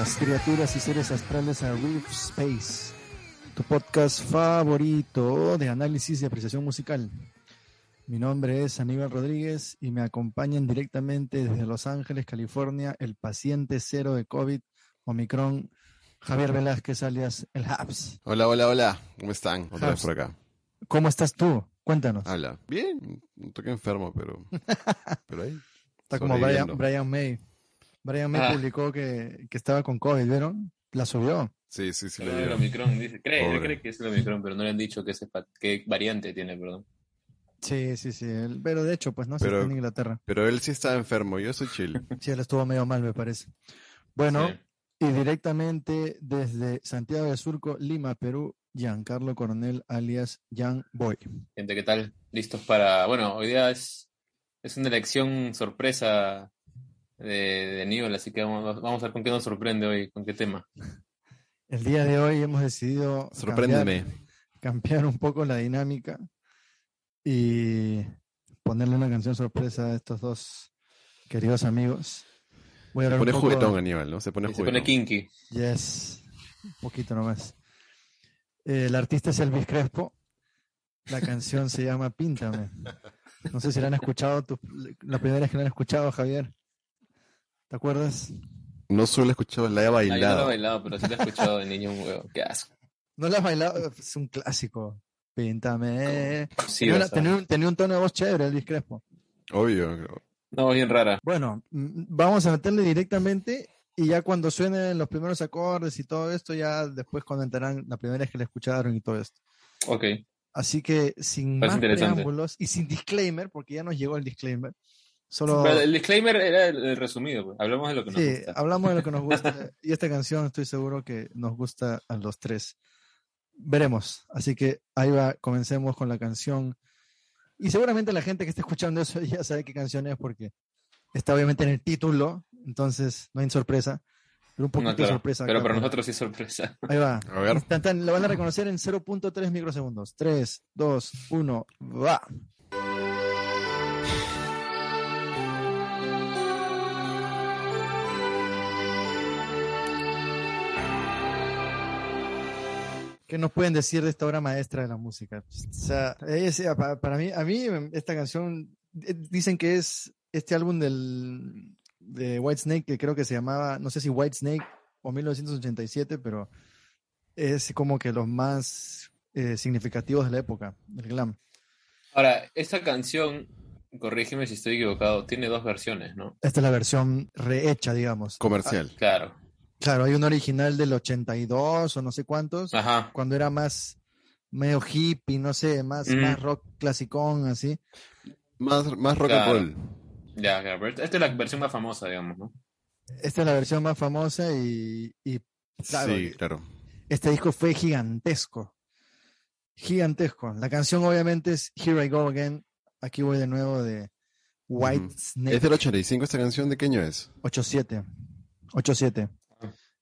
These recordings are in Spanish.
Bienvenidas, criaturas y seres astrales a Rift Space, tu podcast favorito de análisis y apreciación musical. Mi nombre es Aníbal Rodríguez y me acompañan directamente desde Los Ángeles, California, el paciente cero de COVID, Omicron, Javier Velázquez, alias el Habs. Hola, hola, hola. ¿Cómo están? Otra vez Habs. por acá. ¿Cómo estás tú? Cuéntanos. Habla. Bien, un toque enfermo, pero. Pero ahí. Está como Brian. Brian May. Brian May Ah. publicó que, que estaba con COVID, ¿vieron? La subió. Sí, sí, sí. Pero el. Omicron, dice, cree, él cree que es el Omicron, pero no le han dicho qué, variante tiene, perdón. Sí, sí, sí. él- pero de hecho, pues no sé, Pero- está en Inglaterra. Pero él sí estaba enfermo, yo soy chill. Sí, él estuvo medio mal, me parece. Bueno, Sí. y directamente desde Santiago de Surco, Lima, Perú, Giancarlo Coronel, alias Jan Boy. Gente, ¿qué tal? ¿Listos para...? Bueno, hoy día es, es una elección sorpresa de, de Aníbal, así que vamos, vamos a ver con qué nos sorprende hoy, con qué tema. El día de hoy hemos decidido cambiar, Sorpréndeme. cambiar un poco la dinámica y ponerle una canción sorpresa a estos dos queridos amigos. Voy a Se pone juguetón, Aníbal, ¿no? Se pone Y se juguetón. pone kinky. Yes, un poquito nomás. El artista es Elvis Crespo. La canción se llama Píntame. No sé si la han escuchado, tú- la primera vez que la han escuchado, Javier. ¿Te acuerdas? No solo he escuchado, la he Ah, yo no lo he bailado. bailado, pero sí lo he escuchado de niño un huevo. Qué asco. ¿No la has bailado? Es un clásico. Píntame. Sí, tenía, una- tenía un, tenía un tono de voz chévere, Elvis Crespo. Obvio. creo. No, bien rara. Bueno, vamos a meterle directamente y ya cuando suenen los primeros acordes y todo esto, ya después comentarán la primera vez que la escucharon y todo esto. Ok. Así que sin Parece más preámbulos y sin disclaimer, porque ya nos llegó el disclaimer, solo Pero el disclaimer era el, el resumido, pues. hablamos de lo que nos sí, gusta. hablamos de lo que nos gusta y esta canción estoy seguro que nos gusta a los tres. Veremos, así que ahí va, comencemos con la canción. Y seguramente la gente que está escuchando eso ya sabe qué canción es porque está obviamente en el título, entonces no hay sorpresa, pero un poquito No, claro, de sorpresa. pero acá, para ¿no? nosotros sí es sorpresa. Ahí va. A ver. Instantáneo, lo van a reconocer en 0.3 microsegundos. 3, 2, 1, va. ¿Qué nos pueden decir de esta obra maestra de la música? O sea, es- pa- para mí, a mí esta canción, eh, dicen que es este álbum del, de Whitesnake, que creo que se llamaba, no sé si Whitesnake o 1987, pero es como que los más eh, significativos de la época, del glam. Ahora, esta canción, corrígeme si estoy equivocado, tiene dos versiones, ¿no? Esta es la versión rehecha, digamos. Comercial. Claro. Claro, hay un original del 82 o no sé cuántos, Ajá. cuando era más medio hippie, no sé, más, Mm. más rock clasicón, así. Más, más rock Claro. and roll. Ya, claro. Esta es la versión más famosa, digamos, ¿no? Esta es la versión más famosa y, y, claro, Sí, claro. este disco fue gigantesco. Gigantesco. La canción obviamente es Here I Go Again. Aquí voy de nuevo de White. Snake ¿Es del 85 esta canción? ¿De qué año es? 87. 87.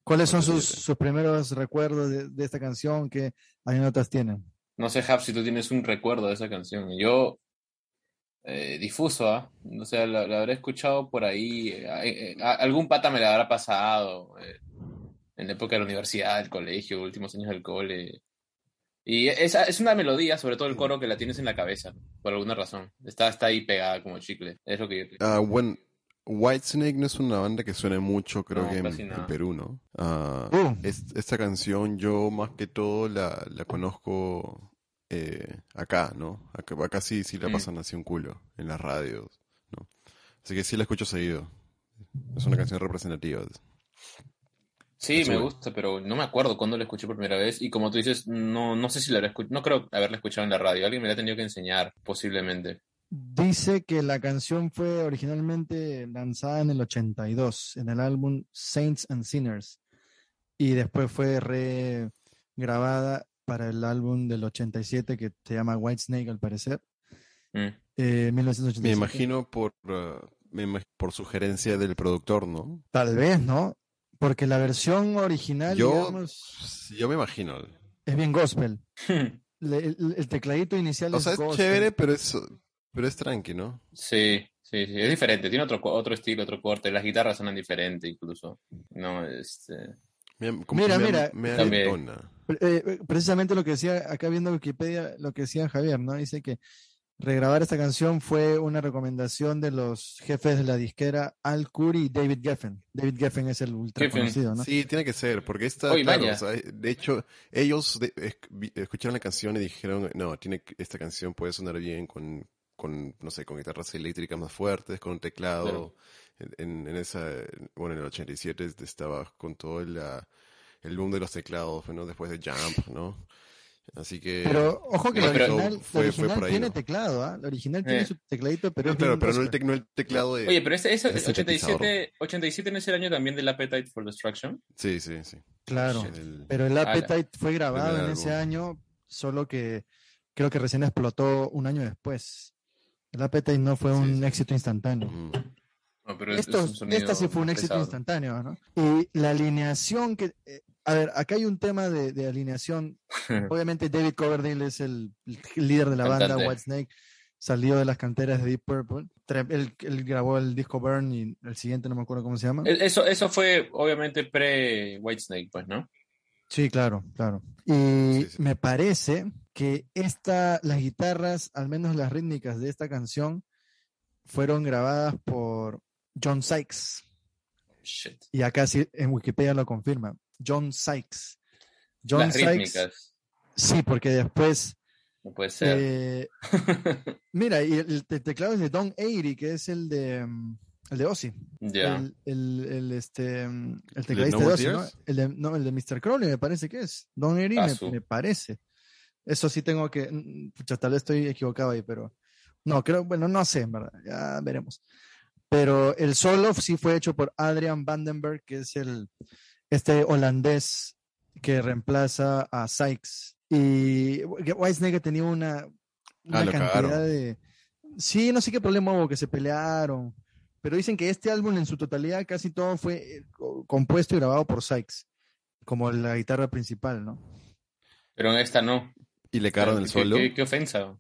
¿Cuáles son sus, 87. sus primeros recuerdos de, de esta canción? ¿Qué anécdotas tienen? No sé, Hap, si tú tienes un recuerdo de esa canción. Yo, eh, difuso, ¿ah? O sea, la, la habré escuchado por ahí. eh, eh, a- algún pata me la habrá pasado eh, en la época de la universidad, del colegio, últimos años del cole. Y esa es una melodía, sobre todo el coro, que la tienes en la cabeza, por alguna razón. Está, está ahí pegada como chicle. Es lo que yo Ah, bueno, Whitesnake no es una banda que suene mucho, creo No, que en. Perú, ¿no? Ah, Uh. es- esta canción yo más que todo la, la conozco eh, acá, ¿no? Acá, acá sí, sí la Mm. pasan así un culo, en las radios, ¿no? Así que sí la escucho seguido. Es una canción representativa. Sí, me gusta, pero no me acuerdo cuándo la escuché por primera vez. Y como tú dices, no, no sé si la habré escuchado, no creo haberla escuchado en la radio. Alguien me la ha tenido que enseñar, posiblemente. Dice que la canción fue originalmente lanzada en el 82, en el álbum Saints and Sinners, y después fue regrabada para el álbum del 87 que se llama Whitesnake, al parecer, Mm. eh, 1987. Me imagino por, ah, me imag- por sugerencia del productor, ¿no? Tal vez, ¿no? Porque la versión original, Yo, digamos, yo me imagino. es bien gospel. Le- el, el tecladito inicial O es sea, es gospel. chévere, pero es, pero es tranqui, ¿no? Sí, Sí, sí, es diferente, tiene otro, otro estilo, otro corte, las guitarras suenan diferente incluso. No, este... Me, como Mira, me- mira, me entona. Eh, eh, precisamente lo que decía acá viendo Wikipedia, lo que decía Javier, ¿no? Dice que regrabar esta canción fue una recomendación de los jefes de la disquera Al Curry y David Geffen. David Geffen es el ultra Geffen. conocido, ¿no? Sí, tiene que ser, porque esta, claro, vaya. o sea, de hecho, ellos de- es- vi- escucharon la canción y dijeron, no, tiene, que- esta canción puede sonar bien con, con, no sé, con guitarras eléctricas más fuertes, con un teclado. Claro. En, en esa, bueno, en el 87 estaba con todo la- el boom de los teclados, ¿no? Después de Jump, ¿no? Así que... Pero ojo que No, la pero original, la fue- original por ahí, tiene ¿no? teclado, ¿ah? La original tiene Eh. su tecladito, pero No, es claro, pero no el, tec- no el teclado de... Oye, pero ese, ese sintetizador. 87, 87 no es el año también del Appetite for Destruction. Sí, sí, sí. Claro. El- Pero el Ala. Appetite fue grabado en ese año, solo que creo que recién explotó un año después. El Appetite no fue Sí, un sí. éxito instantáneo. No, pero es- es Esto, un sonido esta sí fue un éxito pesado. instantáneo, ¿no? Y la alineación que... eh, a ver, acá hay un tema de, de alineación. Obviamente David Coverdale es el, el líder de la banda, Cantante. Whitesnake. Salió de las canteras de Deep Purple. Él, él grabó el disco Burn y el siguiente no me acuerdo cómo se llama. E- Eso, eso fue obviamente pre-Whitesnake, pues, ¿no? Sí, claro, claro. Y Sí, sí. me parece que esta, las guitarras, al menos las rítmicas de esta canción, fueron grabadas por John Sykes. Shit. Y acá sí en Wikipedia lo confirma. John Sykes. John Las Sykes. rítmicas. Sí, porque después. No puede ser. eh, mira, y el, el teclado es de Don Airy, que es el de. mm, El de Ozzy. El, el, el, este, mm, el de tecladista de Ozzy, ¿no? El de, no, el de Mr. Crowley me parece que es. Don Airy me parece. Eso sí tengo que. mm, Pucha, tal vez estoy equivocado ahí, pero. No, creo, bueno, no sé, en verdad. Ya veremos. Pero el solo sí fue hecho por Adrian Vandenberg, que es el este holandés que reemplaza a Sykes. Y Whitesnake tenía una, una Ah, cantidad cagaron. de. Sí, no sé qué problema hubo, que se pelearon. Pero dicen que este álbum en su totalidad casi todo fue eh, co- compuesto y grabado por Sykes, como la guitarra principal, ¿no? Pero en esta no. Y le cagaron el ¿Qué- solo. Qué, qué ofensa.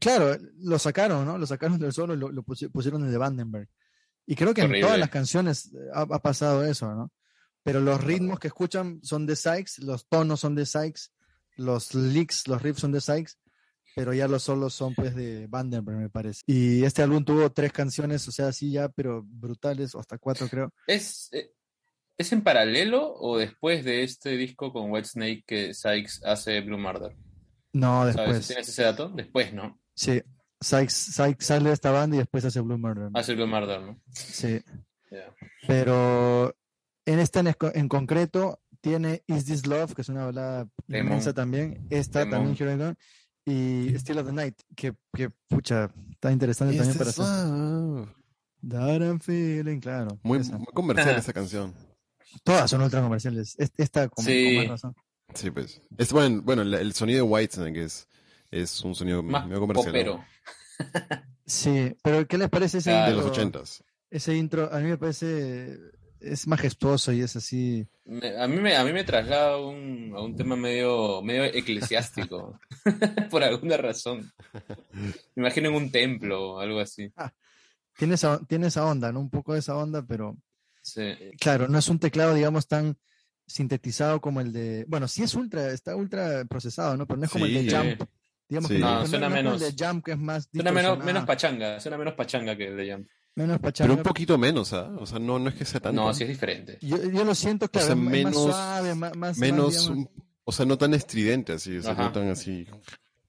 Claro, lo sacaron, ¿no? Lo sacaron del solo y lo, lo pusi- pusieron en el de Vandenberg. Y creo que en todas las canciones eh, ha, ha pasado eso, ¿no? Pero los ritmos que escuchan son de Sykes, los tonos son de Sykes, los licks, los riffs son de Sykes, pero ya los solos son pues de Vandenberg, me parece. Y este álbum tuvo tres canciones, o sea, sí ya, pero brutales, o hasta cuatro creo. ¿Es, eh, ¿Es en paralelo o después de este disco con Whitesnake que Sykes hace Blue Murder? No, ¿Sabes? después. ¿Tienes ese dato? Después, ¿no? Sí, Sykes, Sykes sale de esta banda y después hace Blue Murder. ¿no? Hace Blue Murder, ¿no? Sí. Pero en esta en, en concreto tiene Is This Love, que es una balada Demon. inmensa también. Esta Demon. también, Here I Go. Y Still of the Night, que, que pucha, está interesante también para hacer. love. That I'm feeling, claro. Muy, muy comercial esa canción. Todas son ultra comerciales. Es- Esta con, Sí. con más razón. Sí, pues. Es, bueno, el sonido de Whitesnake es, es un sonido Más medio comercial. ¿no? popero. Sí, pero ¿qué les parece ese Ah, De intro? los ochentas. Ese intro, a mí me parece, es majestuoso y es así. Me- a, mí me, a mí me traslada a un, a un tema medio, medio eclesiástico, por alguna razón. Me imagino en un templo o algo así. Tiene esa, tiene esa onda, ¿no? Un poco de esa onda, pero Sí. claro, no es un teclado, digamos, tan sintetizado como el de. Bueno, sí es ultra, está ultra procesado, ¿no? Pero no es como el de Sí. Jump. Digamos Sí. que No, no, suena no menos- el de Jump, que es más. Suena menos, menos pachanga, suena menos pachanga que el de Jump. menos pachanga. Pero un poquito menos, ¿ah? O sea, no, no es que sea tanto. No, sí es diferente. Yo, yo lo siento, claro, sea, es más menos- suave, más, más, menos, más, o sea, no tan estridente así, o sea, Ajá. no tan así.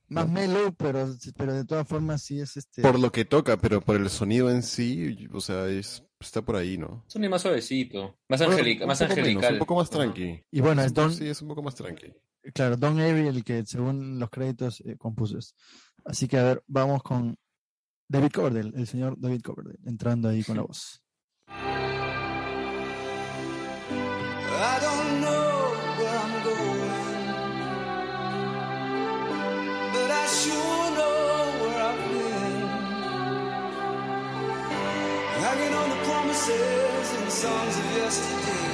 más mellow, pero, pero de todas formas sí es este. Por lo que toca, pero por el sonido en sí, o sea, es, está por ahí, ¿no? Sonido más suavecito, más, Bueno, angelica, un más poco menos, angelical. un poco más tranqui. Y bueno, es Don, Sí, es un poco más tranqui. claro, Don Airy el que según los créditos eh, compuso esto. Así que a ver, vamos con David Coverdale, el señor David Coverdale, entrando ahí con la voz. I don't songs of yesterday,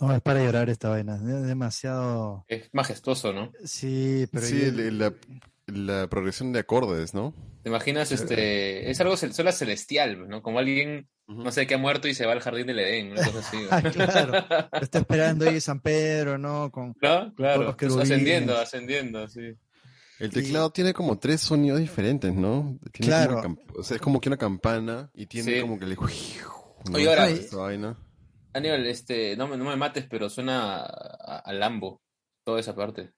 No, es para llorar esta vaina. Es demasiado. Es majestuoso, ¿no? Sí, pero. Sí, yo- la, la progresión de acordes, ¿no? ¿Te imaginas? Este, es algo, suena celestial, ¿no? Como alguien, no sé, que ha muerto y se va al jardín del Edén, una cosa así. Claro. Está esperando ahí San Pedro, ¿no? Con... ¿No? Claro, los pues, querubines. ascendiendo, ascendiendo, sí. El teclado tiene como tres sonidos diferentes, ¿no? Tiene Claro. como o sea, es como que una campana y tiene Sí. como que le... ¿no? Oye, ahora- Esa vaina. Aníbal, este, no me, no me mates, pero suena a, Lambo, toda esa parte.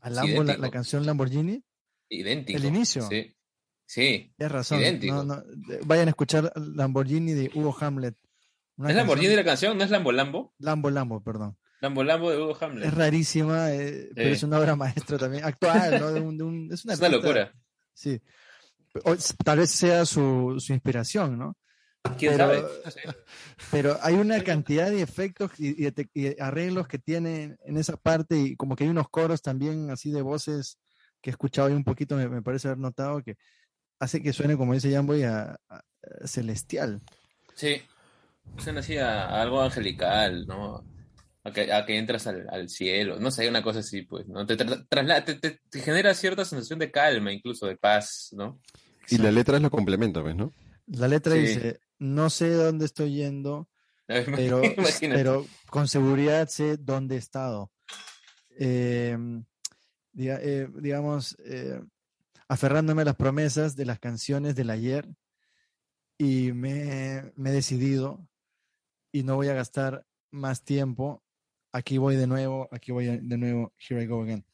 A Lambo, la, canción Lamborghini. Idéntico. ¿El inicio? Sí. Sí. Tienes razón. Idéntico. No, no, de- vayan a escuchar Lamborghini de Hugo Hamlet. Una ¿Es Lamborghini canción- la canción? ¿No es Lambo Lambo? Lambo, Lambo, perdón. Lambo Lambo de Hugo Hamlet. Es rarísima, eh, pero es una obra maestra también. Actual, ¿no? De un- de un- es una, Es una artista- locura. Sí. O- tal vez sea su, su inspiración, ¿no? ¿Quién Pero- sabe? No sé. Pero hay una cantidad de efectos y, y y arreglos que tiene en esa parte y como que hay unos coros también así de voces que he escuchado ahí un poquito, me, me parece haber notado que hace que suene, como dice Jamboy, a, a- a celestial. Sí. Suena así a, a algo angelical, ¿no? A que, a que entras al, al cielo. No sé, una cosa así, pues, ¿no? Te, trasla- te, te- te genera cierta sensación de calma, incluso de paz, ¿no? Y la letra es lo complementa, pues, ¿no? La letra Sí. dice, no sé dónde estoy yendo, pero, Imagínate. pero con seguridad sé dónde he estado. Eh, diga- eh, digamos, eh, aferrándome a las promesas de las canciones del ayer y me, me he decidido y no voy a gastar más tiempo. Aquí voy de nuevo, aquí voy de nuevo, here I go again.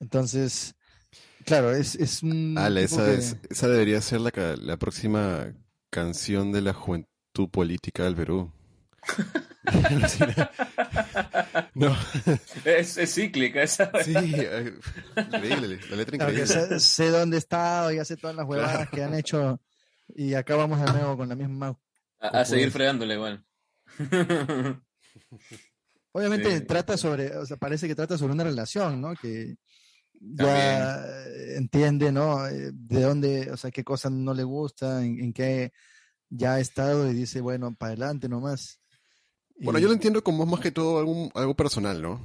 Entonces, claro, es, es un... Tipo esa, que- es- esa debería ser la, la próxima canción de la juventud política del Perú. no, Es, es cíclica esa. sí, eh, increíble, la letra increíble. sé, sé dónde he estado y hace todas las huevadas que han hecho y acá vamos de nuevo con la misma... A, a seguir fregándole igual. Obviamente Sí. trata sobre, o sea, parece que trata sobre una relación, ¿no? Que ya entiende, ¿no? Eh, De dónde, o sea, qué cosas no le gusta, en, en qué ya ha estado y dice, bueno, para adelante nomás. Bueno, Y- yo lo entiendo como más que todo algo, algo personal, ¿no?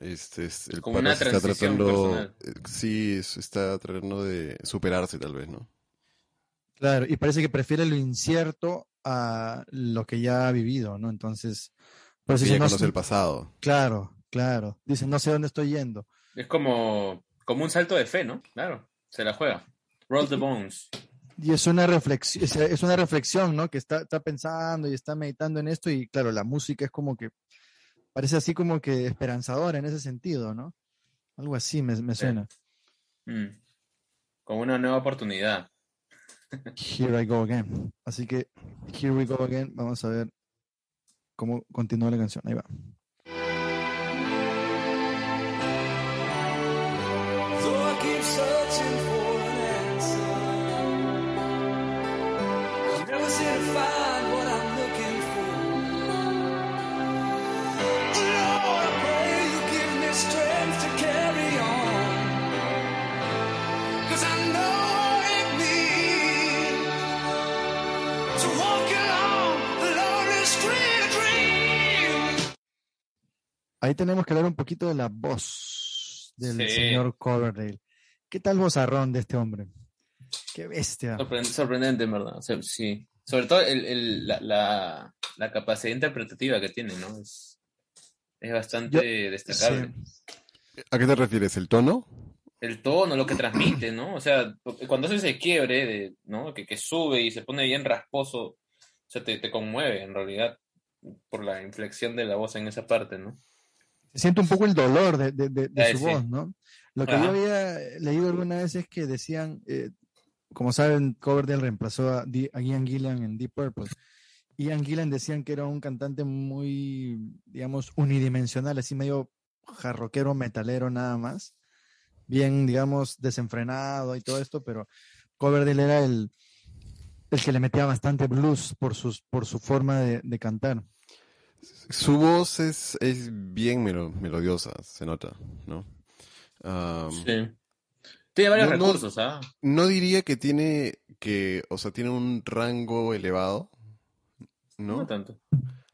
Este, es, el Como una está tratando, personal. eh, sí, está tratando de superarse tal vez, ¿no? Claro, y parece que prefiere lo incierto a lo que ya ha vivido, ¿no? Entonces, por eso dice, no el pasado. claro, claro. Dice, no sé dónde estoy yendo. Es como, como un salto de fe, ¿no? Claro, se la juega. Roll the bones. Y es una reflexión, es- una reflexión, ¿no? Que está, está pensando y está meditando en esto y claro, la música es como que, parece así como que esperanzadora en ese sentido, ¿no? Algo así me, me suena. Mm. Como una nueva oportunidad. Here I go again. Así que, here we go again. Vamos a ver cómo continúa la canción. Ahí va. Ahí tenemos que hablar un poquito de la voz del Sí. señor Coverdale. ¿Qué tal vozarrón de este hombre? Qué bestia. Sorpre- sorprendente, en verdad. O sea, sí. Sobre todo el, el- la, la, la capacidad interpretativa que tiene, ¿no? Es, es bastante destacable. Sí. ¿A qué te refieres? ¿El tono? El tono, lo que transmite, ¿no? O sea, cuando hace ese quiebre, de, ¿no? Que, que sube y se pone bien rasposo, o sea, te, te conmueve en realidad por la inflexión de la voz en esa parte, ¿no? Se siente un poco el dolor de, de- de- de su sí. voz, ¿no? Lo que yo había leído alguna vez es que decían, eh, como saben, Coverdale reemplazó a, Ian Gillan en Deep Purple. Ian Gillan decían que era un cantante muy, digamos, unidimensional, así medio jarroquero, metalero nada más. Bien, digamos, desenfrenado y todo esto, pero Coverdale era el, el que le metía bastante blues por, sus, por su forma de, de cantar. Su voz es, es bien melo- melodiosa, se nota, ¿no? Sí. Tiene varios No, no- recursos, ¿ah? No diría que tiene que, o sea, tiene un rango elevado, No ¿no? tanto.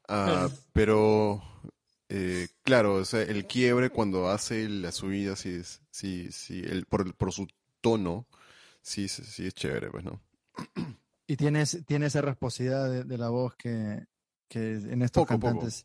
Ah, pero Eh, claro, o sea, el quiebre cuando hace la subida, sí, es, sí, sí, el, por, por su tono, sí, sí, sí es chévere, pues, ¿no? Y tienes, tiene esa rasposidad de, de la voz que, que en estos Poco, poco. cantantes.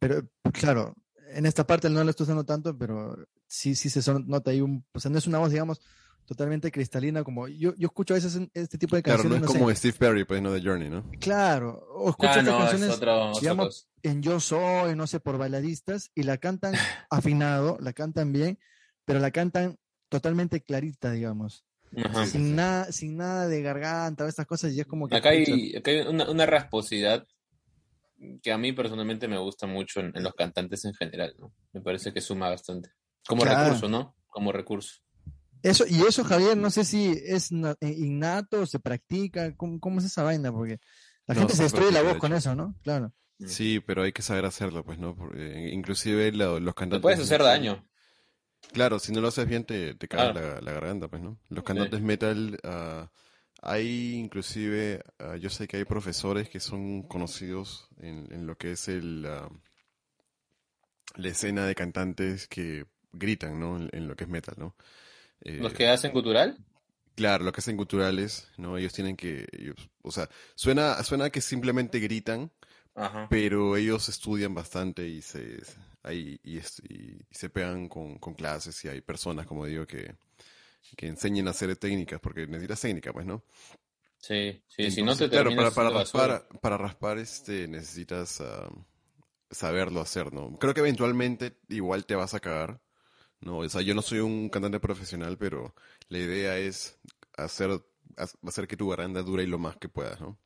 Pero, claro, en esta parte no lo estoy usando tanto, pero sí, sí se son- nota ahí un. O sea, no es una voz, digamos, totalmente cristalina, como. Yo, yo escucho a veces en este tipo de Claro, no canciones. es no como sé, Steve Perry, pues, ¿no? De Journey, ¿no? Claro, o escucho Ah, estas no, es canciones otro, digamos, cosa. en Yo Soy, no sé, por bailadistas, y la cantan afinado, la cantan bien, pero la cantan totalmente clarita, digamos. Ajá. Sí, Sin, nada, sin nada de garganta estas cosas, y es como que. Acá hay, acá hay una, una rasposidad que a mí personalmente me gusta mucho en, en los cantantes en general, ¿no? Me parece que suma bastante. Como Claro. recurso, ¿no? Como recurso. Eso, y eso, Javier, no sé si es eh, innato, se practica, ¿cómo, cómo es esa vaina? Porque la No, gente se destruye la voz de con eso, ¿no? Claro. Mm. Sí, pero hay que saber hacerlo, pues, ¿no? Porque, inclusive lo- los Te cantantes... puedes hacer daño. Claro, si no lo haces bien te, te cae la, la garganta, pues, ¿no? Los cantantes metal, ah, hay inclusive, ah, yo sé que hay profesores que son conocidos en, en lo que es el, ah, la escena de cantantes que gritan, ¿no? En, en lo que es metal, ¿no? Eh, Los que hacen cultural. Claro, lo que hacen culturales, ¿no? Ellos tienen que, ellos- o sea, suena, suena que simplemente gritan, Ajá. pero ellos estudian bastante y se, ahí, y, es- y- y se pegan con, con clases y hay personas, como digo, que, que enseñen a hacer técnicas, porque necesitas técnica, pues, ¿no? Sí, sí, si no Entonces, te claro, para, para raspar, para raspar este, necesitas ah, saberlo hacer, ¿no? Creo que eventualmente igual te vas a cagar, ¿no? O sea, yo no soy un cantante profesional, pero la idea es hacer, ha- hacer que tu garganta dure lo más que puedas, ¿no?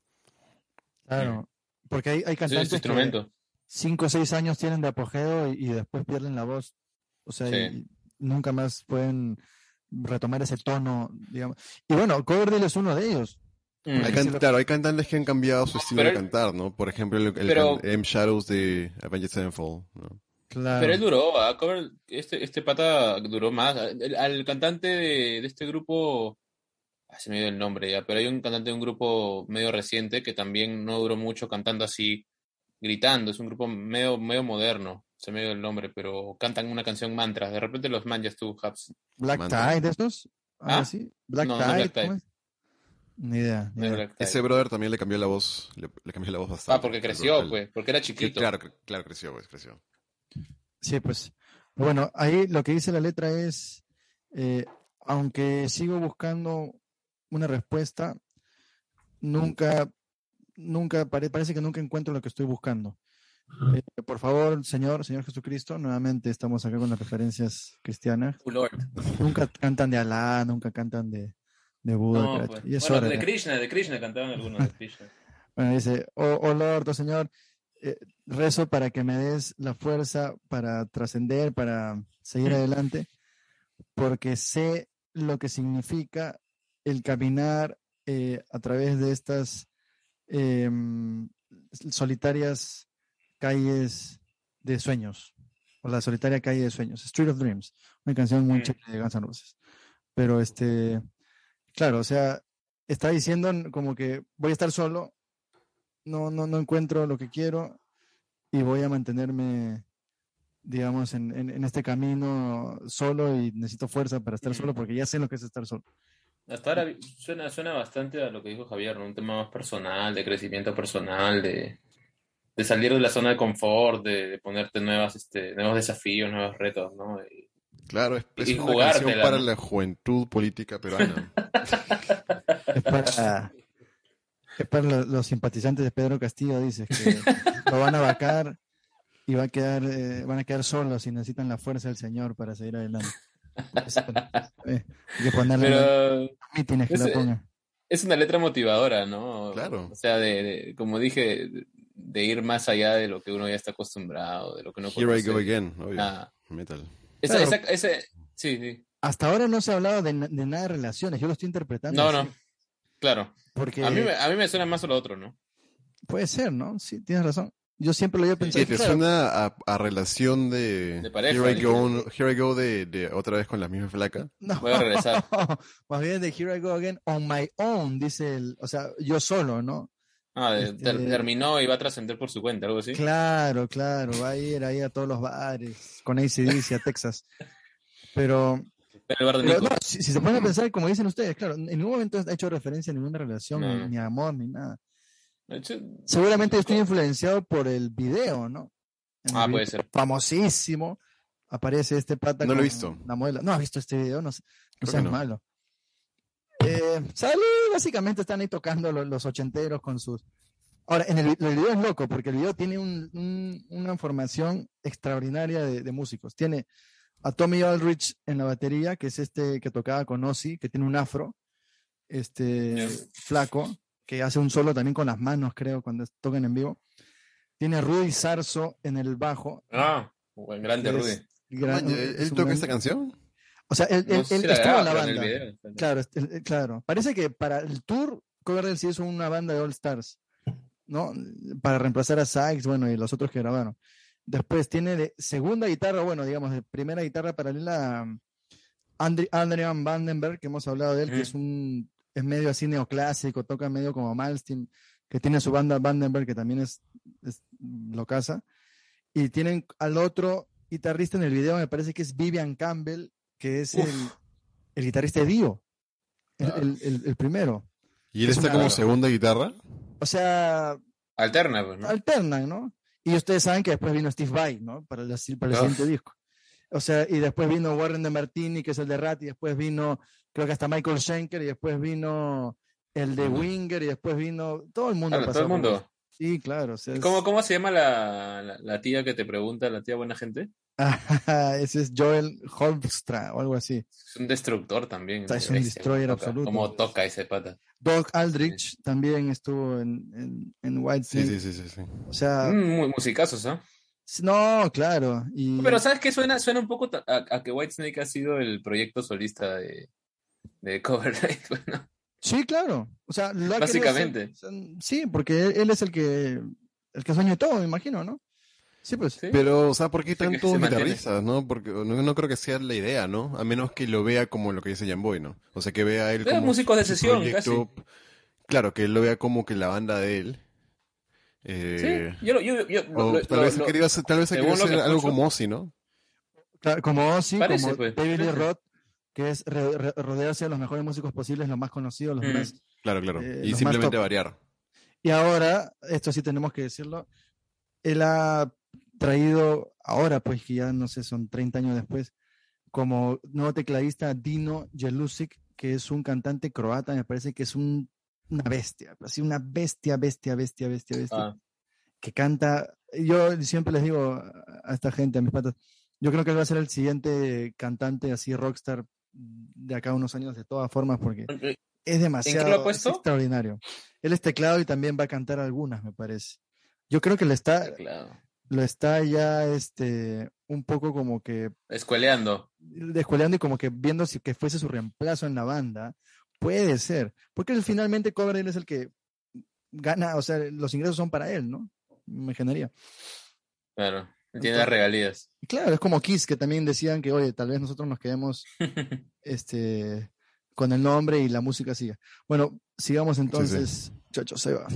Claro. Porque hay, hay Sí, es cantantes tu que instrumento. cinco o seis años tienen de apogeo y, y después pierden la voz. O sea, Sí. y nunca más pueden retomar ese tono, digamos. Y bueno, Coverdale es uno de ellos. Mm. Hay can- Claro, hay cantantes que han cambiado su estilo pero de cantar, ¿no? Por ejemplo, el, el Pero- can- M Shadows de Avenged Sevenfold, ¿no? Claro. Pero él duró, ah, Cover- este, este pata duró más. El- al cantante de, de este grupo, ah, se me dio el nombre ya, pero hay un cantante de un grupo medio reciente que también no duró mucho cantando así, gritando. Es un grupo medio, medio moderno, se me dio el nombre, pero cantan una canción mantra. De repente los manjas tú, Habs. Black Mantra. Tide, ¿estos? ¿Algo ¿Ah? así? Black No, no Tide. Black Tide. ¿cómo es? Ni idea. ni. Ese brother también le cambió la voz, le, le cambió la voz bastante. Ah, porque creció, pues, porque era Sí, chiquito. claro, cre- claro, creció, pues, creció. Sí, pues. Bueno, ahí lo que dice la letra es, eh, aunque sigo buscando una respuesta, nunca, nunca, pare- parece que nunca encuentro lo que estoy buscando. Eh, por favor, Señor, Señor Jesucristo, nuevamente estamos acá con las referencias cristianas. Oh, Lord. Nunca cantan de Alá, nunca cantan de, de Buda. No, pues. y es Bueno, hora de. Krishna, de Krishna cantaban algunos de Krishna. Bueno, dice, oh, oh Lord, oh Señor, eh, rezo para que me des la fuerza para trascender, para seguir adelante, porque sé lo que significa el caminar eh, a través de estas em, solitarias calles de sueños, o la solitaria calle de sueños, Street of Dreams, una canción muy Mm. chévere de Guns N' Roses. Pero este, claro, o sea, está diciendo como que voy a estar solo, no, no, no encuentro lo que quiero y voy a mantenerme, digamos, en, en- en este camino solo y necesito fuerza para estar solo porque ya sé lo que es estar solo. Hasta ahora suena, suena bastante a lo que dijo Javier, ¿no? Un tema más personal, de crecimiento personal, de, de salir de la zona de confort, de, de ponerte nuevas, este, nuevos desafíos, nuevos retos, ¿no? Y- Claro, es, es Y una jugártela, canción para la juventud política peruana. Es para, es para lo- los, simpatizantes de Pedro Castillo, dices, que lo van a vacar y va a quedar, eh, van a quedar solos y necesitan la fuerza del Señor para seguir adelante. Pues, eh, hay que ponerle Pero mítines que ese- la pongan. es una letra motivadora, ¿no? Claro. O sea, de, de- como dije, de, ir más allá de lo que uno ya está acostumbrado, de lo que uno Here I conoce. go again, obvio. Ah, Metal. esa, Claro. esa- ese- sí, sí. Hasta ahora no se ha hablado de, de nada de relaciones, yo lo estoy interpretando. No, así, no. Claro. Porque A mí, me- a mí me suena más lo otro, ¿no? puede ser, ¿no? Sí, tienes razón. Yo siempre lo había pensado. Sí, te claro, suena a, a relación de, De pareja, Here I go, here I go de, de otra vez con la misma flaca. No, Voy a regresar. más bien de Here I Go Again on my own, dice el, o sea, yo solo, ¿no? Ah, Este- ter- terminó y va a trascender por su cuenta, algo así. Claro, claro, va a ir ahí a todos los bares con ACDC a Texas. Pero, Pero no, si, si se ponen a pensar, como dicen ustedes, claro, en ningún momento ha hecho referencia a ninguna relación, No. ni, ni amor, ni nada. Hecho, Seguramente estoy influenciado por el video, ¿no? El Ah, video puede ser. Famosísimo. Aparece este pata No lo he visto. La modelo. No has visto este video, no, sé- no seas no. malo. Eh, sale, básicamente están ahí tocando los, los ochenteros con sus. Ahora, en el, vi- el video es loco, porque el video tiene un- un- una formación extraordinaria de, de músicos. Tiene a Tommy Aldrich en la batería, que es este que tocaba con Ozzy, que tiene un afro, este flaco, que hace un solo también con las manos, creo, cuando tocan en vivo. Tiene a Rudy Sarso en el bajo. ah, buen grande Rudy. gran- ¿Él un toca gran- esta canción? O sea, él, No él- él estuvo en la banda. video. Claro, el- claro. Parece que para el tour, Coverdale sí hizo una banda de All Stars, ¿no? Para reemplazar a Sykes, bueno, y los otros que grabaron. Después tiene de segunda guitarra, bueno, digamos, de primera guitarra paralela a Andre, Adrian Vandenberg, que hemos hablado de él, que es un es medio así neoclásico, toca medio como Malmsteen, que tiene su banda Vandenberg, que también es, es locaza. Y tienen al otro guitarrista en el video, me parece que es Vivian Campbell, que es el, el guitarrista de Dio, el, Claro. el- el- el primero. ¿Y él Es está una- como segunda guitarra? O sea, Alterna, pues, ¿no? alternan, ¿no? Y ustedes saben que después vino Steve Vai, ¿no? Para el, para el Uf. siguiente disco. O sea, y después vino Warren de Martini, que es el de Rat, y después vino, creo que hasta Michael Schenker, y después vino el de. Winger, y después vino todo el mundo. Claro, pasó todo el mundo. Sí, claro. o sea, ¿Y es- ¿Cómo, ¿Cómo se llama la, la, la tía que te pregunta, la tía buena gente? Ese es Joel Holmstra o algo así. Es un destructor también. Está, es un destroyer absoluto. Cómo toca ese pata. Doc Aldrich también estuvo en, en, en White Sí, Snake. sí, sí, sí. sí. O sea, Mm, muy musicazos, ¿ah? no, claro. Y, Pero ¿sabes qué? Suena, suena un poco a, a que Whitesnake ha sido el proyecto solista de, de Coverlight. Bueno, Sí, claro. O sea, lo Básicamente. hacer- o sea, sí, porque él, él es el que el que sueña todo, me imagino, ¿no? Sí, pues. ¿sí? Pero, o sea, ¿por qué tantos se guitarristas, no? Porque no, no creo que sea la idea, ¿no? A menos que lo vea como lo que dice Boy, ¿no? O sea, que vea a él como músico de sesión, proyecto- Claro, que él lo vea como que la banda de él. Eh, Sí, yo, lo- yo, yo- o lo- tal lo- vez lo- hacer, tal vez ha según querido lo que hacer algo escucho- como Ozzy, ¿no? Como Ozzy, Parece, como pues. David Lee. Roth, que es re- re- rodearse de los mejores músicos posibles, los más conocidos, los Mm. más. Claro, claro. Eh, y simplemente variar. Y ahora, esto sí tenemos que decirlo, él ha traído, ahora pues que ya no sé, son 30 años después, como nuevo tecladista Dino Jelusic, que es un cantante croata, me parece que es un- una bestia, así una bestia, bestia, bestia, bestia, bestia, Ah, que canta, yo siempre les digo a esta gente, a mis patas, yo creo que él va a ser el siguiente cantante así rockstar de acá a unos años de todas formas, porque es demasiado es extraordinario. Él es teclado y también va a cantar algunas, me parece. Yo creo que lo está. Lo está ya este, un poco como que Escueleando. descueleando y como que viendo si que fuese su reemplazo en la banda. Puede ser, porque él finalmente Coverdale es el que gana, o sea, los ingresos son para él, ¿no? Me generaría. Claro. Tiene las regalías. Claro, es como Kiss, que también decían que, oye, tal vez nosotros nos quedemos este, con el nombre y la música siga. Bueno, sigamos entonces. Chocho, se va.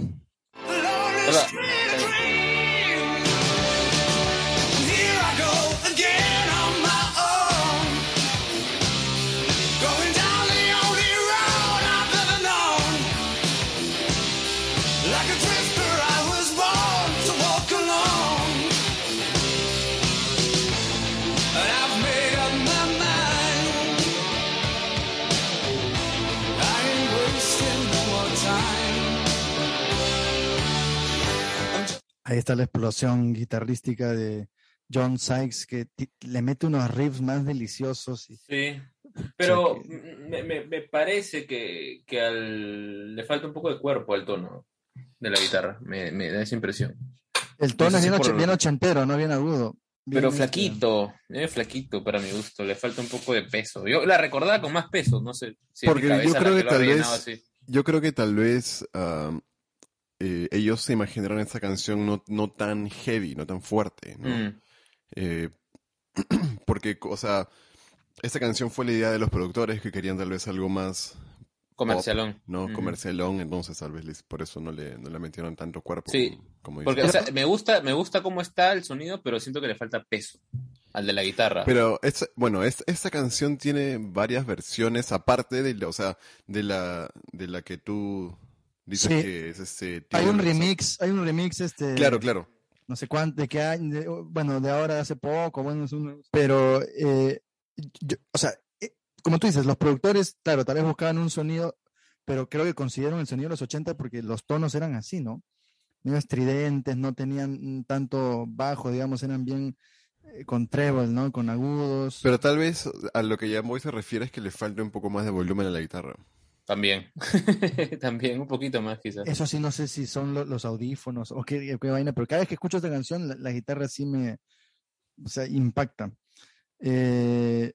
Hola. Ahí está la explosión guitarrística de John Sykes que le mete unos riffs más deliciosos. Y, Sí. Pero que- me, me- me parece que, que al- le falta un poco de cuerpo al tono de la guitarra. Me, me da esa impresión. el tono No es sé bien, och- por- bien ochentero, no bien agudo. Bien, Pero este, flaquito, eh, flaquito para mi gusto. Le falta un poco de peso. Yo la recordaba con más peso, no sé. Si Porque yo creo que tal vez- así. Yo creo que tal vez eh, ellos se imaginaron esta canción no, no tan heavy, no tan fuerte, ¿no? Mm, Eh, porque, o sea, esta canción fue la idea de los productores que querían tal vez algo más Comercialón. no Ujú. comercialón, entonces tal vez les- por eso no le, no le metieron tanto cuerpo Sí, como, como Porque, o sea, me gusta, me gusta cómo está el sonido, pero siento que le falta peso al de la guitarra. Pero esta, bueno, es- esta canción tiene varias versiones aparte de o sea, de la de la que tú dices Sí. que es este Hay un remix, hay un remix, este, Claro, claro. no sé cuánto, de qué año, de- bueno, de ahora de hace poco, bueno, es un- pero, eh, yo- o sea, eh, como tú dices, los productores, claro, tal vez buscaban un sonido, pero creo que consiguieron el sonido de los 80 porque los tonos eran así, ¿no? No estridentes, no tenían tanto bajo, digamos, eran bien eh, con treble, ¿no? Con agudos. Pero tal vez a lo que Boy se refiere es que le falta un poco más de volumen a la guitarra. También. También, un poquito más quizás. Eso sí, no sé si son lo- los audífonos o qué, vaina, pero cada vez que escucho esta canción, la, guitarra sí me, o sea, impacta. Eh,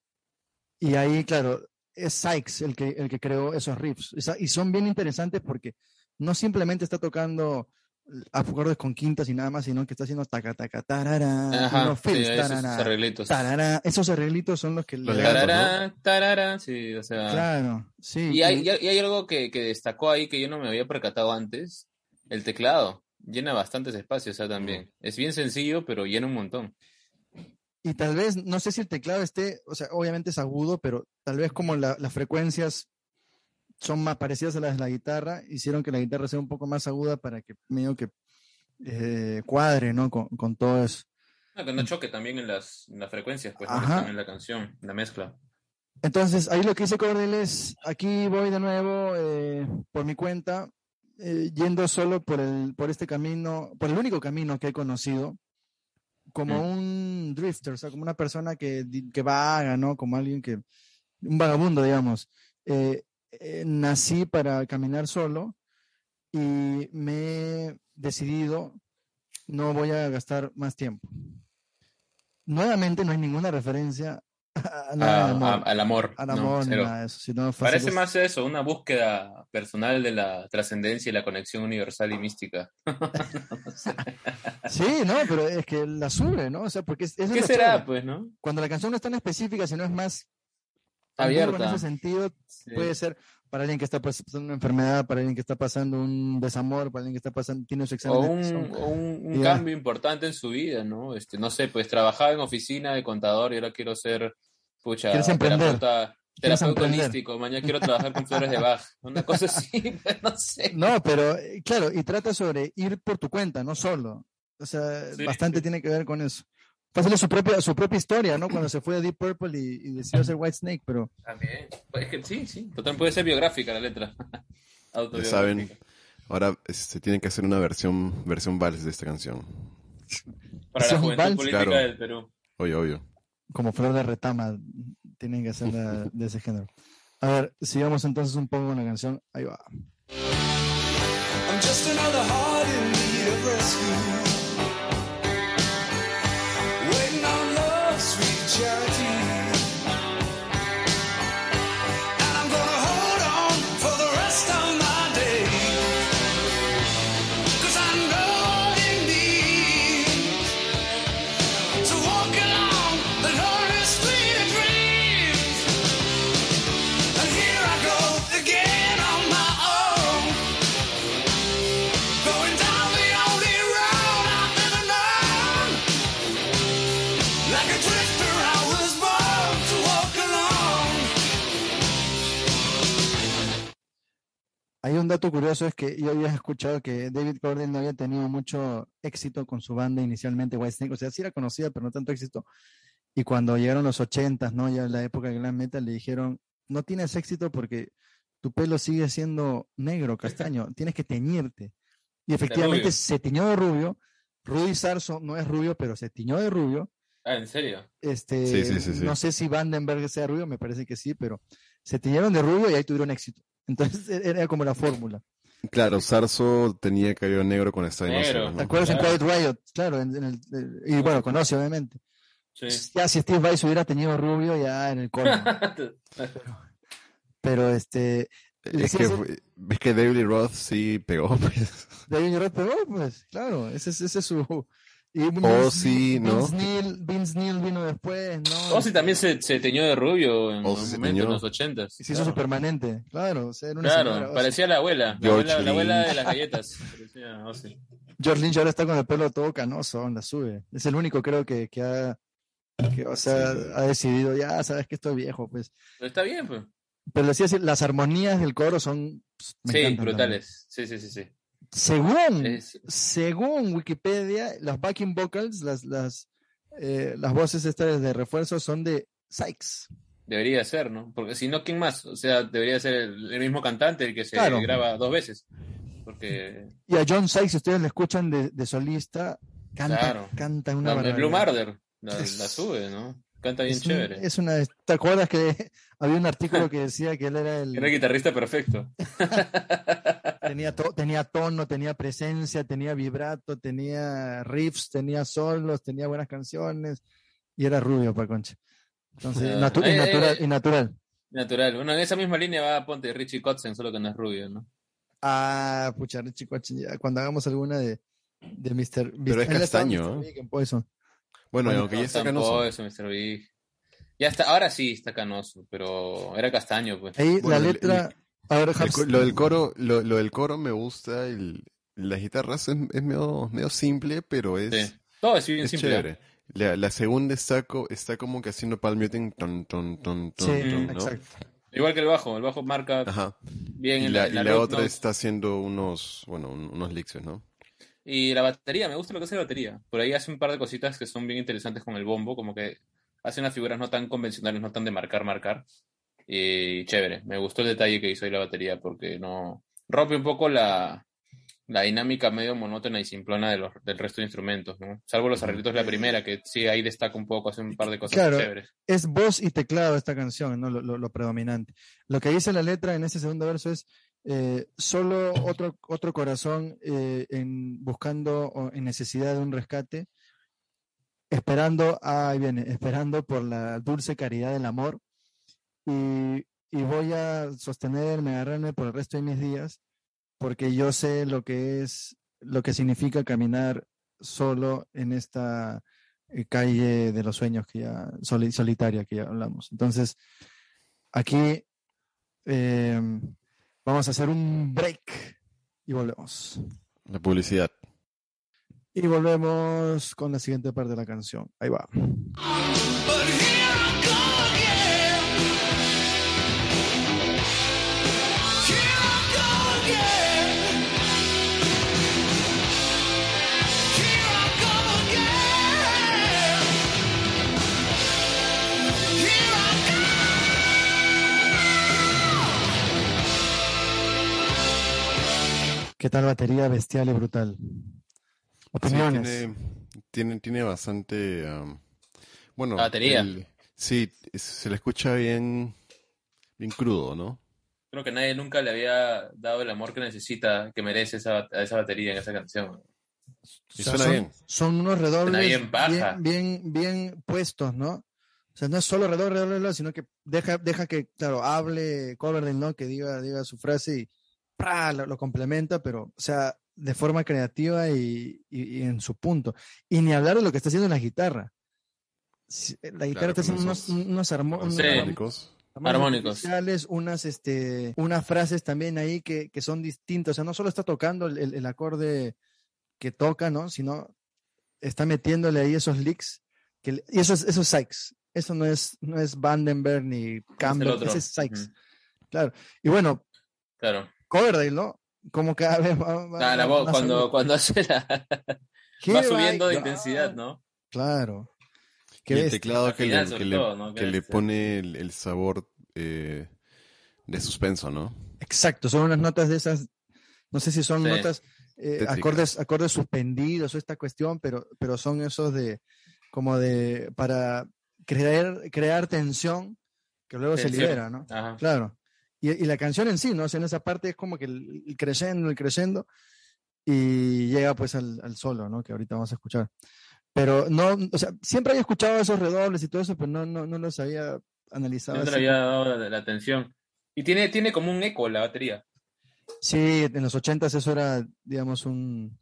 y ahí, claro, es Sykes el que, el que creó esos riffs. Y son bien interesantes porque no simplemente está tocando acordes con quintas y nada más, sino que está haciendo taca, taca, tarara, Ajá, unos sí, fills, esos tarara, arreglitos. tarara. Esos arreglitos son los que le. Tarará, tarará, sí, o sea. Claro, sí. Y hay, y- y hay- y hay algo que, que destacó ahí que yo no me había percatado antes. El teclado. Llena bastantes espacios, o sea, también. Es bien sencillo, pero llena un montón. Y tal vez, no sé si el teclado esté, o sea, obviamente es agudo, pero tal vez como la- las frecuencias son más parecidas a las de la guitarra, hicieron que la guitarra sea un poco más aguda para que medio que eh, cuadre, ¿no? Con, con todo eso. No, que no choque también en las, en las frecuencias, pues, en la canción, en la mezcla. Entonces, ahí lo que hice Cordel es, aquí voy de nuevo eh, por mi cuenta, eh, yendo solo por, el, por este camino, por el único camino que he conocido, como Mm. un drifter, o sea, como una persona que, que vaga, ¿no? Como alguien que, un vagabundo, digamos. Eh, eh, nací para caminar solo y me he decidido, no voy a gastar más tiempo. Nuevamente no hay ninguna referencia a nada de Ah, amor a- al amor. al no, amor ni cero. nada de eso, sino Parece más eso, una búsqueda personal de la trascendencia y la conexión universal y mística. Sí, no, pero es que la sube, ¿no? O sea, porque es, ¿Qué será, pues, no? Cuando la canción no es tan específica, sino es más ambigua en Abierta. ese sentido, Sí. puede ser para alguien que está pasando una enfermedad, para alguien que está pasando un desamor, para alguien que está pasando, tiene su examen O un, o un- cambio importante en su vida, ¿no? Este, no sé, pues trabajaba en oficina de contador y ahora quiero ser, pucha, Quieres emprender. terapeuta, terapeuta holístico, mañana quiero trabajar con flores de Bach, una cosa así, pues, no sé. No, pero eh, claro, y trata sobre ir por tu cuenta, no solo. O sea, Sí. bastante tiene que ver con eso. Fácil su propia, su propia historia, ¿no? Cuando se fue a Deep Purple y, y decidió ser White Snake, pero También, pues, es que sí, sí, total puede ser biográfica la letra. Ya saben, ahora este, tienen que hacer una versión versión vals de esta canción. Para la juventud vals. política Claro. del Perú. Obvio, obvio. como flor de retama, tienen que ser la- de ese género. A ver, sigamos entonces un poco con la canción. Ahí va. I'm just another heart in need of rescue. Dato curioso, es que yo había escuchado que David Gordon no había tenido mucho éxito con su banda inicialmente, Whitesnake, o sea, sí era conocida, pero no tanto éxito. Y cuando llegaron los ochentas, ¿no? Ya la época de glam metal, le dijeron, no tienes éxito porque tu pelo sigue siendo negro, castaño, tienes que teñirte. Y efectivamente se tiñó de rubio. Rudy Sarso no es rubio, pero se tiñó de rubio. Ah, ¿en serio? Este, Sí, sí, sí, sí. No sé si Vandenberg sea rubio, me parece que sí, pero se tiñeron de rubio y ahí tuvieron éxito. Entonces e-, era como la fórmula. Claro, Sarso tenía cabello negro con esta Negro. ¿Te acuerdas en Claro. Quiet Riot? Claro, en- en el- eh, y bueno, conoce obviamente. Sí. Ya si Steve se hubiera teñido rubio, ya en el colmo. Pero este, Es que, fue- ves que David Lee Roth sí pegó, pues. David Roth pegó, pues, claro, ese es, ese es su, Y Ozzy, ¿no? Vince Neil, Vince Neil vino después, ¿no? Ozzy también se, se teñó de rubio en un se momento, en los ochentas. Y se hizo su permanente, claro. O sea, era una Claro, señora, parecía la abuela, la abuela, la abuela Lynch. de las galletas. Parecía Ozzy. George Lynch ahora está con el pelo todo canoso, la sube. Es el único, creo, que, que ha. Que, o sea, Sí. ha decidido, ya sabes que estoy viejo, pues. Pero está bien, pues. Pero decía las armonías del coro son. pues, Sí, brutales. Sí, sí, sí, sí. Según, Es- según Wikipedia, las backing vocals, las, las, eh, las voces estas de refuerzo son de Sykes. debería ser, ¿no? Porque si no, ¿quién más? O sea, debería ser el, el mismo cantante el que se Claro. graba dos veces. Porque Y a John Sykes, si ustedes le escuchan de, de solista, canta, Claro. canta una el Blue. Marder la, Es- la sube, ¿no? Canta bien Es, un- chévere. es una. ¿Te acuerdas que había un artículo que decía que él era el. Era el guitarrista perfecto. Tenía, to- tenía tono, tenía presencia, tenía vibrato, tenía riffs, tenía solos, tenía buenas canciones y era rubio, pa' concha. Entonces, natu- eh, y, natural, eh. y natural. Natural. Bueno, en esa misma línea va Ponte Richie Kotzen, solo que no es rubio, ¿no? Ah, pucha, Richie ya, cuando hagamos alguna de, de Mr. Pero es castaño, Mr. ¿eh? Big Poison. Bueno, Bueno, aunque ya está canoso. eso, Mr. Big. Ya está, ahora sí está canoso, pero era castaño, pues. Ahí Bueno, la letra. El Habs, co- lo del coro, lo, lo del coro me gusta, el, las guitarras es, es medio, medio simple, pero es, Sí. Todo es bien es simple. chévere. La, la segunda está, co- está como que haciendo palm muting, ton, ton, ton, ton, sí, ton, ¿no? exacto. Igual que el bajo, el bajo marca Ajá. bien Y en la, la, y la otra note. está haciendo unos, bueno, un- unos licks, ¿no? Y la batería, me gusta lo que hace la batería. Por ahí hace un par de cositas que son bien interesantes con el bombo, como que hace unas figuras no tan convencionales, no tan de marcar, marcar. Y chévere, me gustó el detalle que hizo ahí la batería porque no rompe un poco la, la dinámica medio monótona y simplona de los, del resto de instrumentos, ¿no? Salvo los arreglitos de la primera, que sí ahí destaca un poco, hace un par de cosas Claro. chéveres. es voz y teclado esta canción, ¿no? Lo, lo- lo predominante. Lo que dice la letra en ese segundo verso es eh, solo otro, otro corazón eh, en, buscando o en necesidad de un rescate, esperando, ahí viene, esperando por la dulce caridad del amor y, y voy a sostenerme, agarrarme por el resto de mis días porque yo sé lo que es, lo que significa caminar solo en esta eh, calle de los sueños que ya soli- solitaria que ya hablamos. Entonces, aquí eh, vamos a hacer un break y volvemos. La publicidad. Y volvemos con la siguiente parte de la canción. Ahí va. ¿Qué tal batería bestial y brutal? Sí, Opiniones. tiene, tiene, tiene bastante, bueno, La batería. el- sí, se le escucha bien, bien crudo, ¿no? Creo que nadie nunca le había dado el amor que necesita, que merece esa, a esa batería en esa canción. Y O sea, suena son, bien. son unos redobles bien bien, bien, bien puestos, ¿no? O sea, no es solo redoble, redoble, redoble, sino que deja, deja que, claro, hable Coverdale, ¿no? Que diga, diga su frase y ¡pra! Lo, lo complementa, pero, o sea, de forma creativa y, y- y en su punto. Y ni hablar de lo que está haciendo la guitarra. Si- La guitarra está con haciendo unos, esos- unos, armo- unos armónicos. Armónicos. artificiales, unas, este, unas frases también ahí que, que son distintas. O sea, no solo está tocando el, el- el acorde que toca, ¿no? Sino está metiéndole ahí esos licks. Que, y eso es, eso es Sykes. Eso no es, no es Vandenberg ni Campbell, otro. ese es Sykes. Ujú. Claro. Y bueno, Claro. Coverdale, ¿no? Como cada vez Ah, la voz, más cuando, cuando hace la. Va subiendo de intensidad, ¿no? Claro. Qué Y el teclado que, final, le, que, le, pone el, el sabor eh, de suspenso, ¿no? Exacto, son unas notas de esas, no sé si son Sí. notas, eh, acordes, acordes suspendidos o esta cuestión, pero, pero son esos de, como de, para crear, crear tensión que luego se libera, ¿no? Ajá. Claro. Y, y la canción en sí, ¿no? O sea, en esa parte es como que el, el creciendo, el creciendo, y llega pues al, al solo, ¿no? Que ahorita vamos a escuchar. Pero no, o sea, siempre había escuchado esos redobles y todo eso, pero no, no, no los había analizado. No te había dado la, la atención. Y tiene, tiene como un eco la batería. Sí, en los ochentas eso era, digamos, un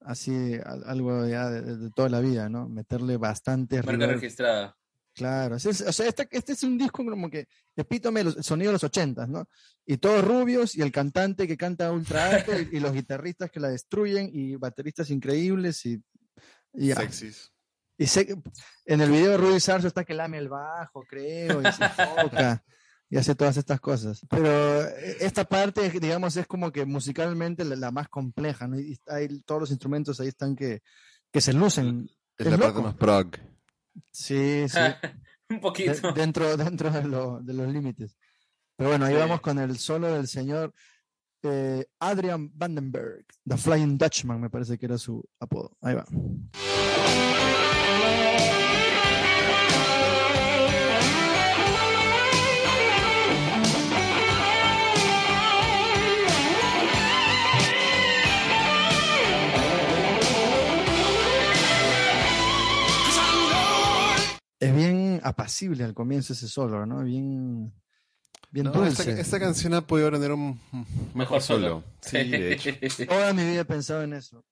así al- algo ya de, toda la vida, ¿no? Meterle bastante Marca registrada. Claro, es- o sea, este, este es un disco como que epítome de los- el sonido de los ochentas, ¿no? Y todos rubios y el cantante que canta ultra alto y, y los guitarristas que la destruyen y bateristas increíbles y, y ya. Sexys. Y sé que en el video Rudy Sarso está que lame el bajo, creo, y se enfoca y hace todas estas cosas. Pero eh, esta parte, digamos, es como que musicalmente la, la más compleja, ¿no? Y hay, todos los instrumentos ahí están que, que se lucen. Es Es la parte loco. más prog. Sí, sí. Un de- poquito. dentro dentro de, lo- de los límites. Pero bueno, ahí Sí. vamos con el solo del señor eh, Adrian Vandenberg, The Flying Dutchman, me parece que era su apodo. Ahí va. Es bien apacible al comienzo ese solo, ¿no? Bien, bien No, esta, dulce. esta canción ha podido tener un Mejor solo. Sí, de hecho. Toda mi vida he pensado en eso.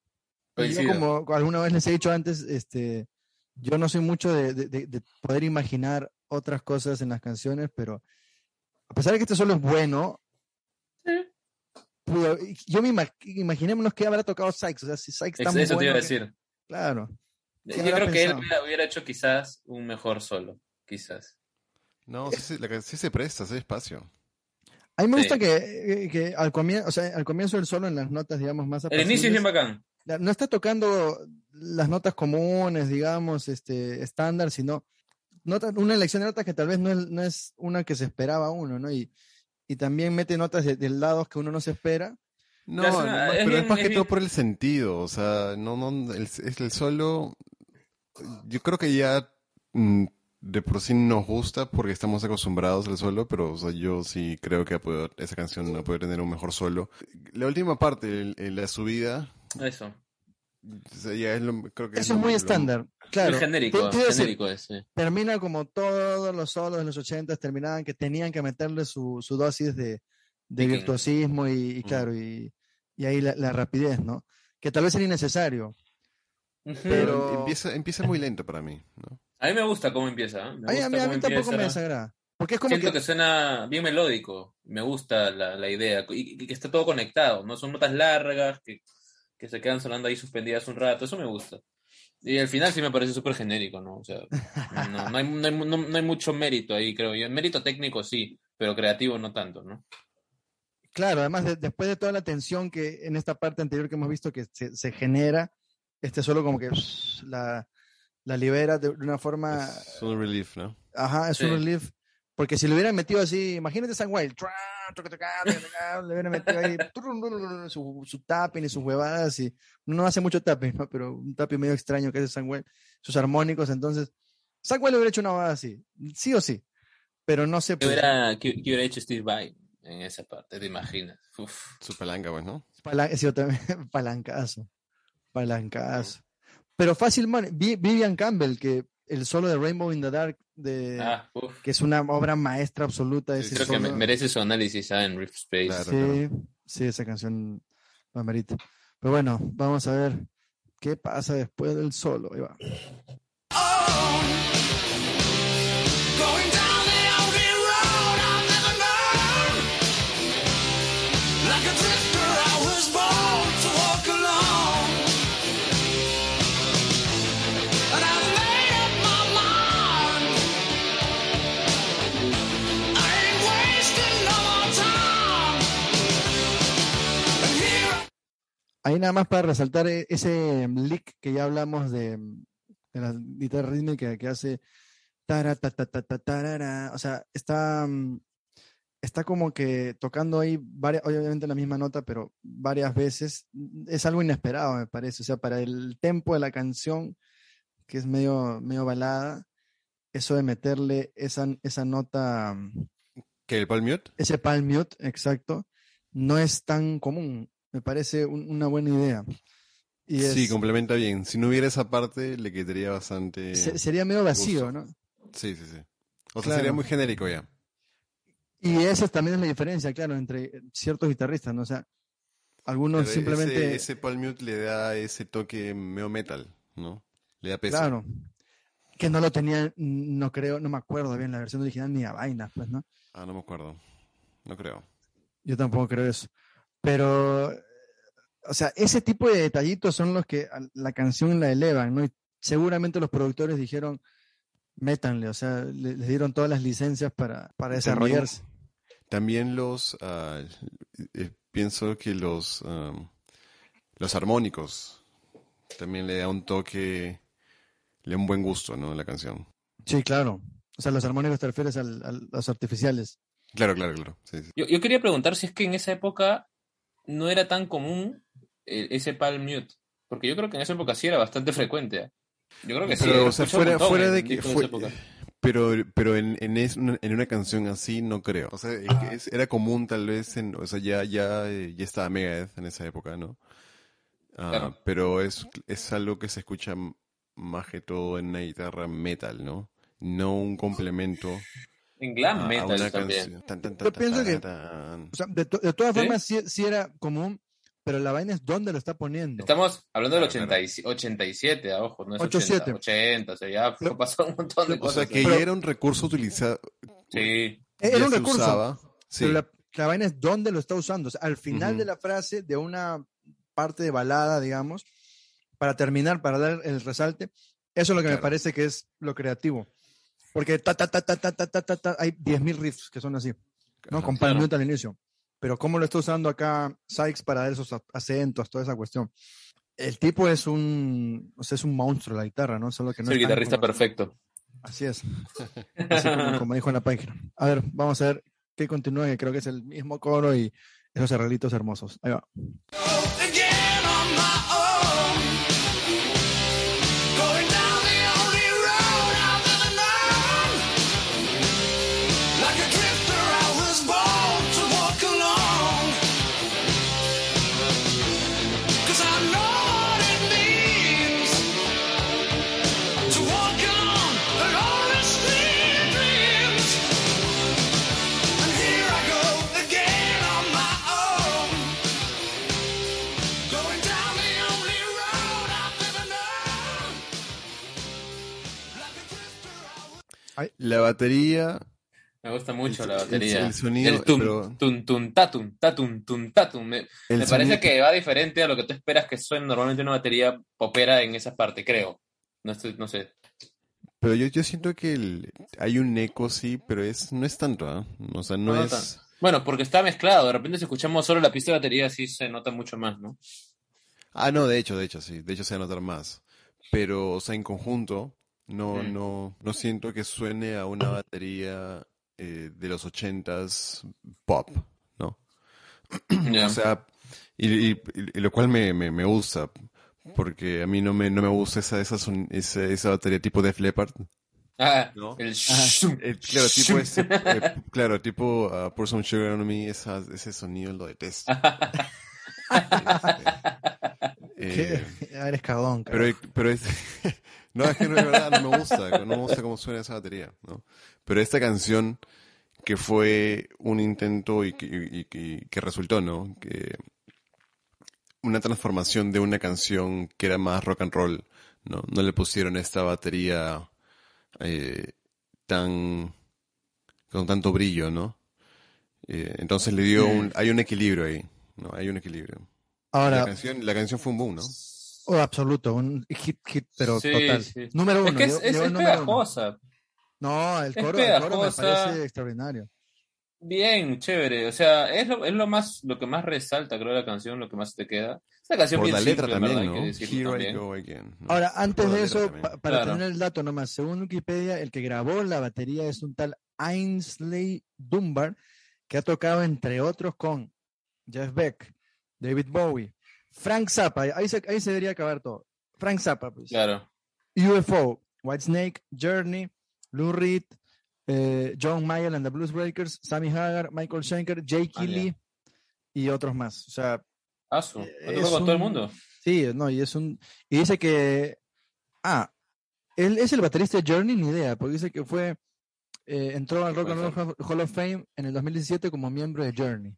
Y yo como alguna vez les he dicho antes, este, yo no soy mucho de, de- de- de poder imaginar otras cosas en las canciones, pero a pesar de que este solo es bueno, pudo- yo me ima- imaginémonos que habrá tocado Sykes, o sea, si Sykes tan Eso te iba a bueno que- decir. claro. Yo ¿Qué habrá creo que él hubiera, hubiera hecho quizás un mejor solo. Quizás. No, sí, sí, sí se presta, sí espacio. A mí me Sí. gusta que, que al comienzo, o sea, al comienzo del solo en las notas, digamos, más El inicio es bien bacán. no está tocando las notas comunes, digamos, este, estándar, sino nota- una elección de notas que tal vez no es, no es una que se esperaba uno, ¿no? Y, y también mete notas de, de lados que uno no se espera. No, es no, una- más- es pero bien- es más es que bien- todo por el sentido, o sea, no, no, el, es el solo, yo creo que ya mm, de por sí nos gusta porque estamos acostumbrados al solo, pero o sea, yo sí creo que podido- esa canción puede tener un mejor solo. La última parte, el- el- la subida, Eso. o sea, ya es lo, creo que Eso es muy estándar. Claro. Muy genérico. Te- te iba a decir, genérico es, sí. termina como todos los solos de los 80 terminaban que tenían que meterle su, su dosis de, de virtuosismo y, y Mm. claro, y, y ahí la, la rapidez, ¿no? Que tal vez era innecesario. Pero- empieza, empieza muy lento para mí, ¿no? A mí me gusta cómo empieza. ¿eh? Me A mí, a gusta mí- a cómo mí tampoco me desagrada. Porque es como Siento que, que... suena bien melódico. Me gusta la, la idea. Y, y que está todo conectado. No son notas largas que, que se quedan sonando ahí suspendidas un rato. Eso me gusta. Y al final sí me parece súper genérico, ¿no? O sea, no, no hay, no, hay, no- no hay mucho mérito ahí, creo yo. Mérito técnico sí, pero creativo no tanto, ¿no? Claro, además de- después de toda la tensión que en esta parte anterior que hemos visto que se, se genera, este solo como que pss, la, la libera de una forma Es un relief, ¿no? Ajá, es Sí. un relief. Porque si lo hubieran metido así, imagínate San Wild, le hubieran metido ahí su, su tapping y sus huevadas. Y no hace mucho tapping, ¿no? pero un tapping medio extraño que hace San Wild, sus armónicos. Entonces, San Wild hubiera hecho una huevada así, sí o sí. Pero no sé. ¿Qué pues, hubiera, qué- qué hubiera hecho Steve Vai en esa parte? ¿Te imaginas? Uf. Su palanca, pues, ¿no? Palan- sí, yo también, palancazo. Palancazo. Pero fácil, man. Vi- Vivian Campbell, que el solo de Rainbow in the Dark, de, Ah, que es una obra maestra absoluta. Sí, ese Creo que solo. merece su análisis ah, en Rift Space. Claro. Sí, sí, esa canción lo amerita. Pero bueno, vamos a ver qué pasa después del solo. Ahí va. Going Ahí nada más para resaltar e- ese mm, lick que ya hablamos de, mm, de la guitarra rítmica que hace tara, ta, ta, ta, tarara. O sea, está, mm, está como que tocando ahí, varias, obviamente la misma nota, pero varias veces. Es algo inesperado, me parece. O sea, para el tempo de la canción, que es medio, medio balada, eso de meterle esa, esa nota, ¿Que el palm mute? ese palm mute, exacto, no es tan común. Me parece un- una buena idea. Y Sí, complementa bien. Si no hubiera esa parte, le quitaría bastante. se- sería medio vacío, gusto. ¿no? Sí, sí, sí. O sea, Claro. sería muy genérico ya. Y esa también es la diferencia, claro, entre ciertos guitarristas, ¿no? O sea, Algunos Pero simplemente... Ese, ese mute le da ese toque medio metal, ¿no? Le da peso. Claro. Que no lo tenía, no creo, no me acuerdo bien la versión original ni a vainas, pues, ¿no? Ah, no me acuerdo. No creo. Yo tampoco creo eso. Pero, o sea, ese tipo de detallitos son los que la canción la elevan, ¿no? Y seguramente los productores dijeron, métanle, o sea, le- les dieron todas las licencias para, para desarrollarse. También los, eh, pienso que los, am, los armónicos también le da un toque, le da un buen gusto, ¿no? A la canción. Sí, claro. O sea, los armónicos te refieres al- al- a los artificiales. Claro, claro, claro. Sí, sí. Yo, yo quería preguntar si es que en esa época no era tan común eh, ese palm mute. Porque yo creo que en esa época sí era bastante frecuente. ¿eh? Yo creo que sí. Pero, o sea, fuera, montón fuera de que fue, esa época. pero, pero en, en, es- en una canción así no creo. O sea, es- era común tal vez en, o sea, ya, ya, eh, ya estaba Megadeth en esa época, ¿no? Ah, Claro. Pero es, es algo que se escucha más que todo en una guitarra metal, ¿no? No un complemento En glam a, a metal también. canción. Tan, tan, Yo tan, pienso que- tan. O sea, de, to- de todas ¿Sí? formas, sí, sí era común, pero la vaina es dónde lo está poniendo. Estamos hablando del Claro, 80 y- 87, a ojo, no es 87. 80, 80, o sea, ya Pero- pasó un montón de O cosas. sea, que Pero- ya era un recurso utilizado. Sí, Era ya un recurso. usaba. Sí. Pero la, la vaina es dónde lo está usando. O sea, al final Ujú. de la frase, de una parte de balada, digamos, para terminar, para dar el resalte, eso es lo que me Claro. parece que es lo creativo. Porque ta, ta, ta, ta, ta, ta, ta, ta, ta, hay 10.000 riffs que son así, ¿no? Con Claro. mute al inicio. Pero cómo lo está usando acá Sykes para dar esos a- acentos, toda esa cuestión. El tipo es un, o sea, es un monstruo la guitarra, ¿no? Solo que no es el guitarrista conocido. perfecto. Así es. Así como, como dijo en la página. A ver, vamos a ver qué continúa, que creo que es el mismo coro y esos arreglitos hermosos. Ahí va. La batería Me gusta mucho El- la batería. el sonido, El tum, pero- tum, tum, tatum, tatum, tum, tatum. Me, parece sonido- que va diferente a lo que tú esperas que suene normalmente una batería popera en esa parte, creo. No, estoy, no sé. Pero yo, yo siento que el- hay un eco, sí, pero es no es tanto, ¿ah? O sea, no, es... Bueno, porque está mezclado. De repente si escuchamos solo la pista de batería sí se nota mucho más, ¿no? Ah, no, de hecho, de hecho, sí. De hecho se va a notar más. Pero, o sea, en conjunto, no, Mm. no, no siento que suene a una batería eh, de los ochentas pop, ¿no? Ya. O sea, y, y- y lo cual me, me, me gusta, porque a mí no me, no me gusta esa, esa, son- esa, esa batería tipo Def Leppard. Ah, ¿No? el Eh, claro, tipo ese, eh, claro, tipo uh, Pour Some Sugar on Me, esa- ese sonido lo detesto. Este, eh, ¿Qué? Eres cagón. pero, pero es, no, es que no, de verdad no me gusta, no me gusta cómo suena esa batería, ¿no? Pero esta canción que fue un intento y que, y- y que resultó, ¿no? Que una transformación de una canción que era más rock and roll, ¿no? No le pusieron esta batería eh, tan con tanto brillo, ¿no? Eh, entonces le dio un, hay un equilibrio ahí, ¿no? Hay un equilibrio. La Ahora, canción, la canción fue un boom, ¿no? Oh, absoluto, un hit, hit, pero Sí, total. sí. Número uno. Es que es, uno. pegajosa. No, el coro, el coro me parece extraordinario. Bien, chévere. O sea, es lo, es lo más, lo que más resalta, creo, de la canción, lo que más te queda. Es una canción Por bien la letra simple, también, ¿no? Here I también. go again. ¿no? Ahora, antes de eso, pa- para Claro. tener el dato nomás, según Wikipedia, el que grabó la batería es un tal Ainsley Dunbar, que ha tocado entre otros con Jeff Beck, David Bowie, Frank Zappa, ahí se, ahí se debería acabar todo. Frank Zappa, pues. Claro. UFO, Whitesnake, Journey, Lou Reed, eh, John Mayer and the Blues Breakers, Sammy Hagar, Michael Schenker, Jake Ah. Lee y otros más. O sea, Asu. Eh, ¿Ha tocado es con todo el un- mundo? sí, no, y es un. Y dice que. Ah, él es el baterista de Journey, ni idea, porque dice que fue. eh, entró al Rock and Roll Hall- Hall of Fame en el 2017 como miembro de Journey.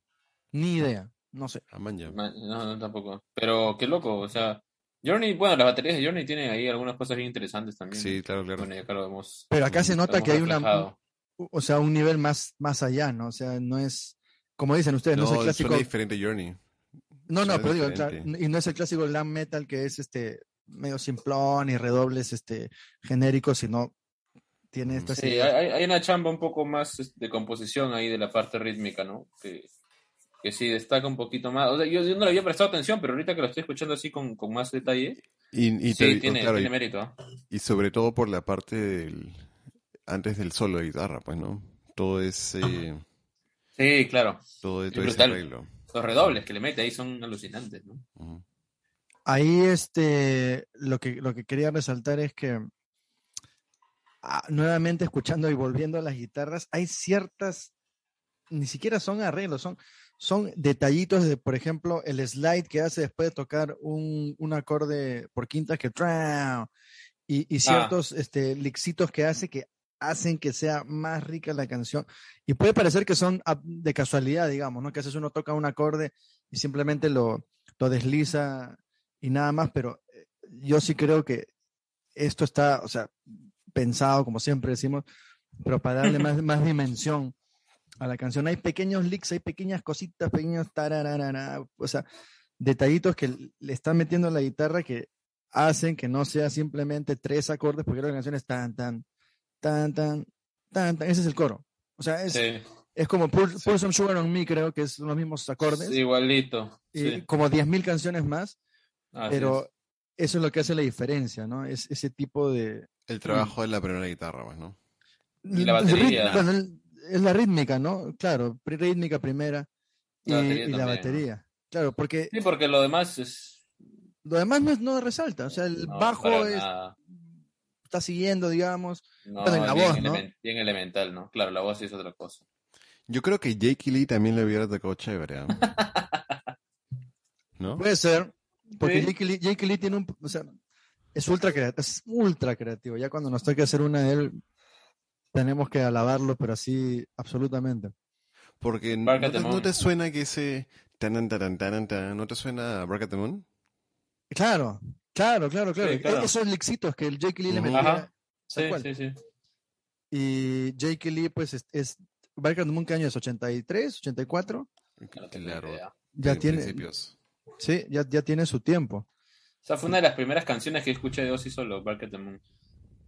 Ni idea. No sé. A man ya. Ma- No, no, tampoco. Pero qué loco, o sea, Journey, bueno, las baterías de Journey tienen ahí algunas cosas bien interesantes también. Sí, claro, claro. Bueno, y acá lo vemos. Pero acá se nota que hay una, o sea, un nivel más, más allá, ¿no? O sea, no es, como dicen ustedes, no, es el clásico. suena diferente Journey. No, no, suena pero digo, diferente. claro, y no es el clásico glam metal que es este medio simplón y redobles este genéricos, sino tiene estas Sí, hay, hay una chamba un poco más es, de composición ahí de la parte rítmica, ¿no? Que, que sí destaca un poquito más. O sea, yo, yo no le había prestado atención, pero ahorita que lo estoy escuchando así con, con más detalle, Y, y, sí, te- tiene, claro, tiene y- mérito. y sobre todo por la parte del antes del solo de guitarra, pues, ¿no? Todo ese Sí, claro. todo, todo ese arreglo. Los redobles que le mete ahí son alucinantes, ¿no? Ahí este lo que lo que quería resaltar es que ah, nuevamente escuchando y volviendo a las guitarras, hay ciertas ni siquiera son arreglos, son son detallitos de, por ejemplo, el slide que hace después de tocar un, un acorde por quintas que y, y ciertos este, lixitos que hace que hacen que sea más rica la canción. Y puede parecer que son ah, de casualidad, digamos, ¿no? Que a veces uno toca un acorde y simplemente lo, lo desliza y nada más, pero eh, yo sí creo que esto está, o sea, pensado, como siempre decimos, pero para darle más, más dimensión a la canción. Hay pequeños leaks, hay pequeñas cositas, pequeños tarararara, o sea, detallitos que le están metiendo a la guitarra que hacen que no sea simplemente tres acordes, porque la canción es tan, tan, tan, tan, tan, tan, ese es el coro. O sea, es, Sí, es como Pour, Pour Some Sugar on Me, creo que es los mismos acordes, sí, igualito. y Sí, como 10.000 canciones más, así pero es. eso es lo que hace la diferencia, ¿no? Es ese tipo de... El trabajo de la primera guitarra, pues, ¿no? Y la rit- batería. bueno, es la rítmica, ¿no? Claro, rítmica primera y, La batería y la también, ¿no? batería. Claro, porque Sí, porque lo demás es. lo demás no, es- no resalta, o sea, el no, bajo es- está siguiendo, digamos. No, bueno, y la bien, voz, ¿no? bien elemental, ¿no? Claro, la voz sí es otra cosa. Yo creo que Jake Lee también le hubiera tocado chévere, ¿ah? ¿No? Puede ser, porque Sí. Jake Lee, Jake Lee tiene un, o sea, es ultra creativo, es ultra creativo. Ya cuando nos toque hacer una de él, tenemos que alabarlo, pero así, absolutamente. Porque ¿no te, no te suena que ese tanan, taran, taran, tan, ¿no te suena a Bark at the Moon? Claro, claro, claro, claro. Sí, claro. Esos lixitos que el Jake Lee le metía. Sí, sí, sí. Y Jake Lee, pues, es, es Bark at the Moon, ¿qué año es? ¿83? ¿84? No tengo Claro. Ya en tiene, principios. sí, ya, ya tiene su tiempo. O sea, fue una de las primeras canciones que escuché de Ozzy solo, Bark at the Moon.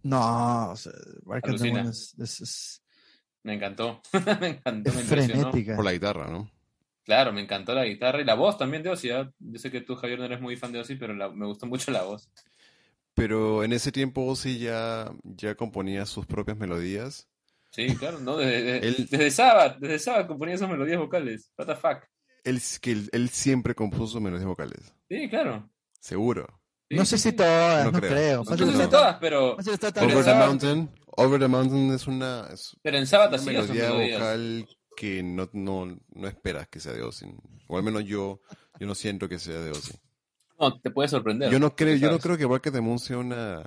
No, o sea, Bark at the Alucina. Moon es, es- es- Me encantó. me encantó, es me impresionó. frenética. Por la guitarra, ¿no? Claro, me encantó la guitarra y la voz también de Ozzy. ¿ah? Yo sé que tú, Javier, no eres muy fan de Ozzy, pero la- me gustó mucho la voz. Pero en ese tiempo Ozzy ya, ya componía sus propias melodías. Sí, claro, ¿no? Desde, desde, Él- desde Sabbath, desde Sabbath componía esas melodías vocales. What the fuck. Él, que él, él siempre compuso sus melodías vocales. Sí, claro. Seguro. No sé si todas, No no, creo. creo. No sé si está- todas, pero, está Over the Sabbath- Mountain. Over the Mountain es una, es pero en Sabbath melodía vocal que no, no, no esperas que sea de Ozzy. O al menos yo, yo no siento que sea de Ozzy. No, te puede sorprender. Yo no creo, yo no creo que at the Moon sea una,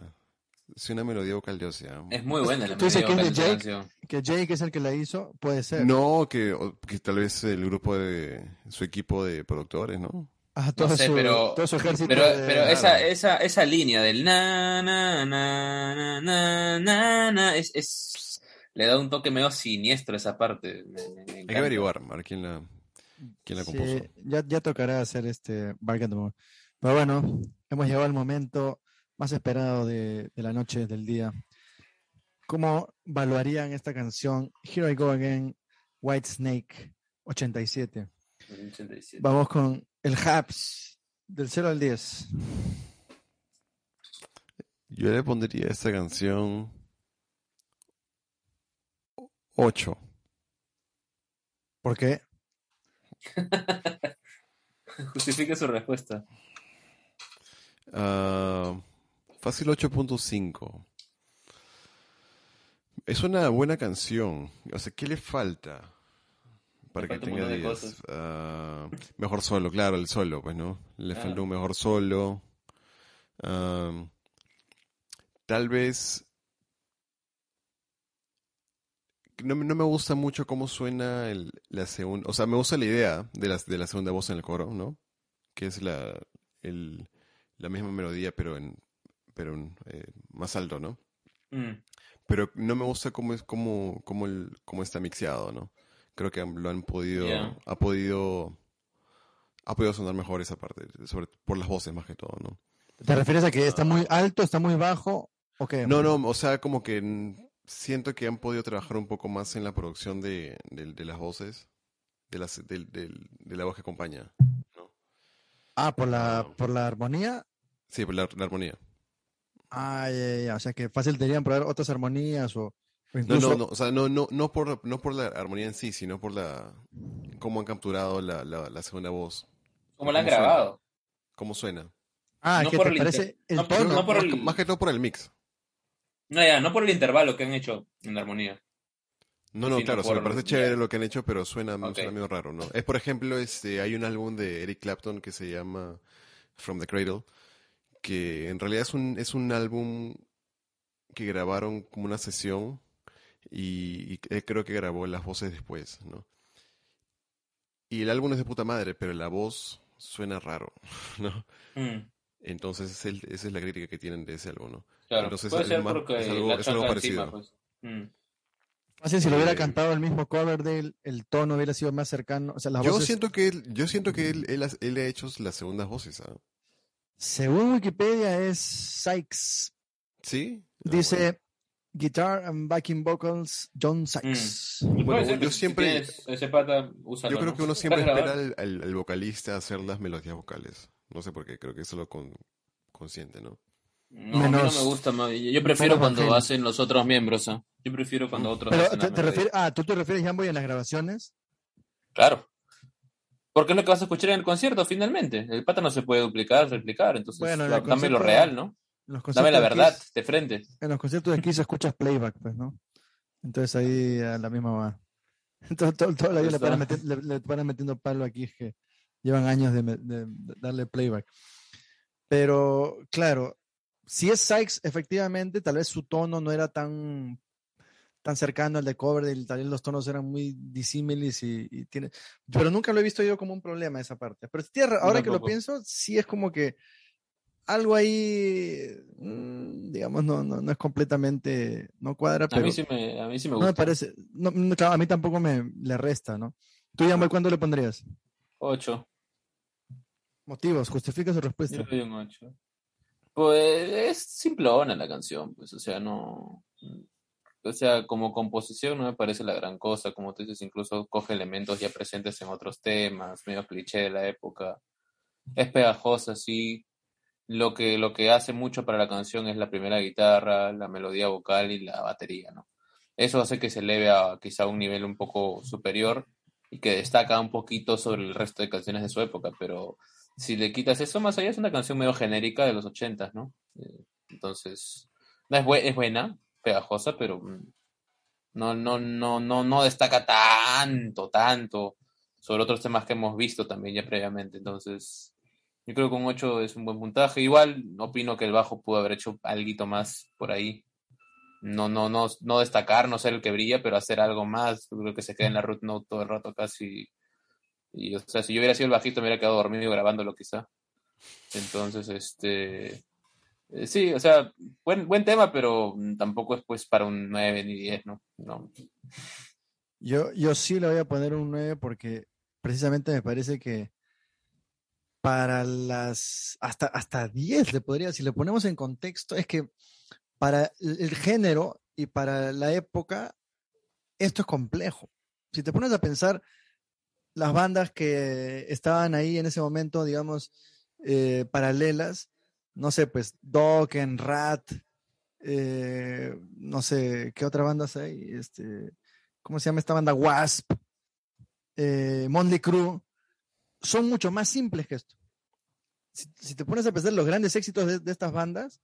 sea una melodía vocal de Ozzy. ¿ah? Es muy buena la ¿Tú dices melodía que es de vocal Jake? canción. Que Jake es el que la hizo, puede ser. No, que, que tal vez el grupo de su equipo de productores, ¿no? Ah, todo, sé, su, pero- todo su ejército. Pero, de- pero esa, esa, esa línea del na, na, na, na, na, na, na, es, es, le da un toque medio siniestro a esa parte. Me- me- me Hay que averiguar, a ver quién la, quién la Sí, compuso. ya, ya tocará hacer este the Moon. Pero bueno, hemos llegado al momento más esperado de, de la noche, del día. ¿Cómo evaluarían esta canción Here I Go Again, White Snake 87? 87. Vamos con el Haps del 0 al 10. Yo le pondría a esta canción 8. ¿Por qué? Justifique su respuesta. Ah, fácil 8.5. Es una buena canción. O sea, ¿qué le falta? Para que tenga montón de 10. cosas. Ah, mejor solo, claro, el solo, pues, ¿no? Le Claro. falta un mejor solo. Ah, tal vez no, me- no me gusta mucho cómo suena el- la segunda, o sea, me gusta la idea de la, de la segunda voz en el coro, ¿no? Que es la, el- la misma melodía, pero en, pero en, eh, más alto, ¿no? Mm. Pero no me gusta cómo es, cómo, cómo, el, cómo está mixeado, ¿no? Creo que lo han podido, ha podido, ha podido sonar mejor esa parte, sobre, por las voces más que todo, ¿no? ¿Te refieres a que está muy alto, está muy bajo o qué? No, no, o sea, como que siento que han podido trabajar un poco más en la producción de, de- de las voces, de, las, de la voz que acompaña. ¿no? Ah, por la, por la armonía. Sí, por la, la armonía. Ah, ya, ya, ya. O sea que fácil deberían probar otras armonías o, No, no, no, o sea, no, no, no, por, no por la armonía en sí, sino por la cómo han capturado la, la, la segunda voz, ¿Cómo la han grabado? cómo suena. Ah, no que por te el parece inter- el no, tono. no por más, el- que, más que todo por el mix. No, ya, no por el intervalo que han hecho en la armonía. No, no, claro, o sea, me parece chévere lo que han hecho, pero suena, Ok. suena medio raro, ¿no? Es, por ejemplo, este, hay un álbum de Eric Clapton que se llama From the Cradle, que en realidad es un, es un álbum que grabaron como una sesión y, y él creo que grabó las voces después, ¿no? Y el álbum es de puta madre, pero la voz suena raro, ¿no? Mm, Entonces es el- esa es la crítica que tienen de ese álbum, ¿no? claro, Entonces, puede es ser porque es algo- la es algo choca parecido. encima, pues. Mm. Si lo hubiera Eh, cantado el mismo Coverdale, el tono hubiera sido más cercano. O sea, las Yo voces. siento que él, yo siento que él, él, ha- él ha hecho las segundas voces, ¿ah? Según Wikipedia es Sykes. ¿Sí? Ah, Dice Guitar and Backing Vocals John Sykes. Y Bueno, ser yo si siempre- ese pata, úsalo, Yo creo que uno siempre espera al, al- al vocalista hacer las melodías vocales. No sé por qué, creo que eso es lo con- consciente, ¿no? No, a mí no Menos- me gusta más. Yo prefiero menos cuando hacen los otros miembros. ¿ah? Yo prefiero cuando otros Pero hacen te, refieres, ah, tú te refieres, Jamboy, en las grabaciones. Claro. Porque es lo que vas a escuchar en el concierto finalmente. El pata no se puede duplicar, replicar. Entonces, Bueno, dame lo real, ¿no? Los Dame la conciertos de verdad, Kiss- de frente. en los conciertos de Kiss escuchas playback, pues, ¿no? Entonces ahí a la misma va. Todo, todo- toda la vida le paran, meti- le, le paran metiendo palo aquí, es que llevan años de, de- darle playback. Pero, claro, si es Sykes, efectivamente, tal vez su tono no era tan, tan cercano al de Coverdale, tal vez los tonos eran muy disímiles y, y tiene... Pero nunca lo he visto yo como un problema esa parte. Pero sí tiene ra- Yo ahora que lo pienso, sí es como que algo ahí, mm, digamos, no, no, no es completamente, no cuadra, A pero mí sí me, a mí sí me no me gusta. parece, no, no, claro, a mí tampoco me le resta, ¿no? Tú, Yamoy, ¿cuándo le pondrías? Ocho. Motivos, justifica su Yo respuesta. le doy un ocho. Pues es simplona la canción, pues, o sea, no. O sea, como composición no me parece la gran cosa, como tú dices, incluso coge elementos ya presentes en otros temas, medio cliché de la época. Es pegajosa, sí. Lo que, lo que hace mucho para la canción es la primera guitarra, la melodía vocal y la batería, ¿no? Eso hace que se eleve a quizá un nivel un poco superior y que destaca un poquito sobre el resto de canciones de su época, pero si le quitas eso, más allá es una canción medio genérica de los ochentas, ¿no? Eh, Entonces, no es, bue- es buena, pegajosa, pero mm, no, no, no, no, no destaca tanto, tanto sobre otros temas que hemos visto también ya previamente. Entonces, yo creo que un 8 es un buen puntaje. Igual opino que el bajo pudo haber hecho algo más por ahí. No, no, no, no destacar, no ser el que brilla, pero hacer algo más. Creo que se queda en la root note todo el rato casi. Y, o sea, si yo hubiera sido el bajito, me hubiera quedado dormido grabándolo quizá. Entonces, este... eh, sí, o sea, buen, buen tema, pero tampoco es pues para un 9 ni 10, ¿no? no. Yo, yo sí le voy a poner un 9 porque precisamente me parece que para las hasta, hasta 10 le podría, si le ponemos en contexto, es que para el, género y para la época, esto es complejo. Si te pones a pensar las bandas que estaban ahí en ese momento, digamos, eh, paralelas, no sé, pues Dokken, Rat, eh, no sé, ¿qué otras bandas hay? Este, ¿cómo se llama esta banda? Wasp, eh, Crue, son mucho más simples que esto. Si, si te pones a pensar los grandes éxitos de, de estas bandas,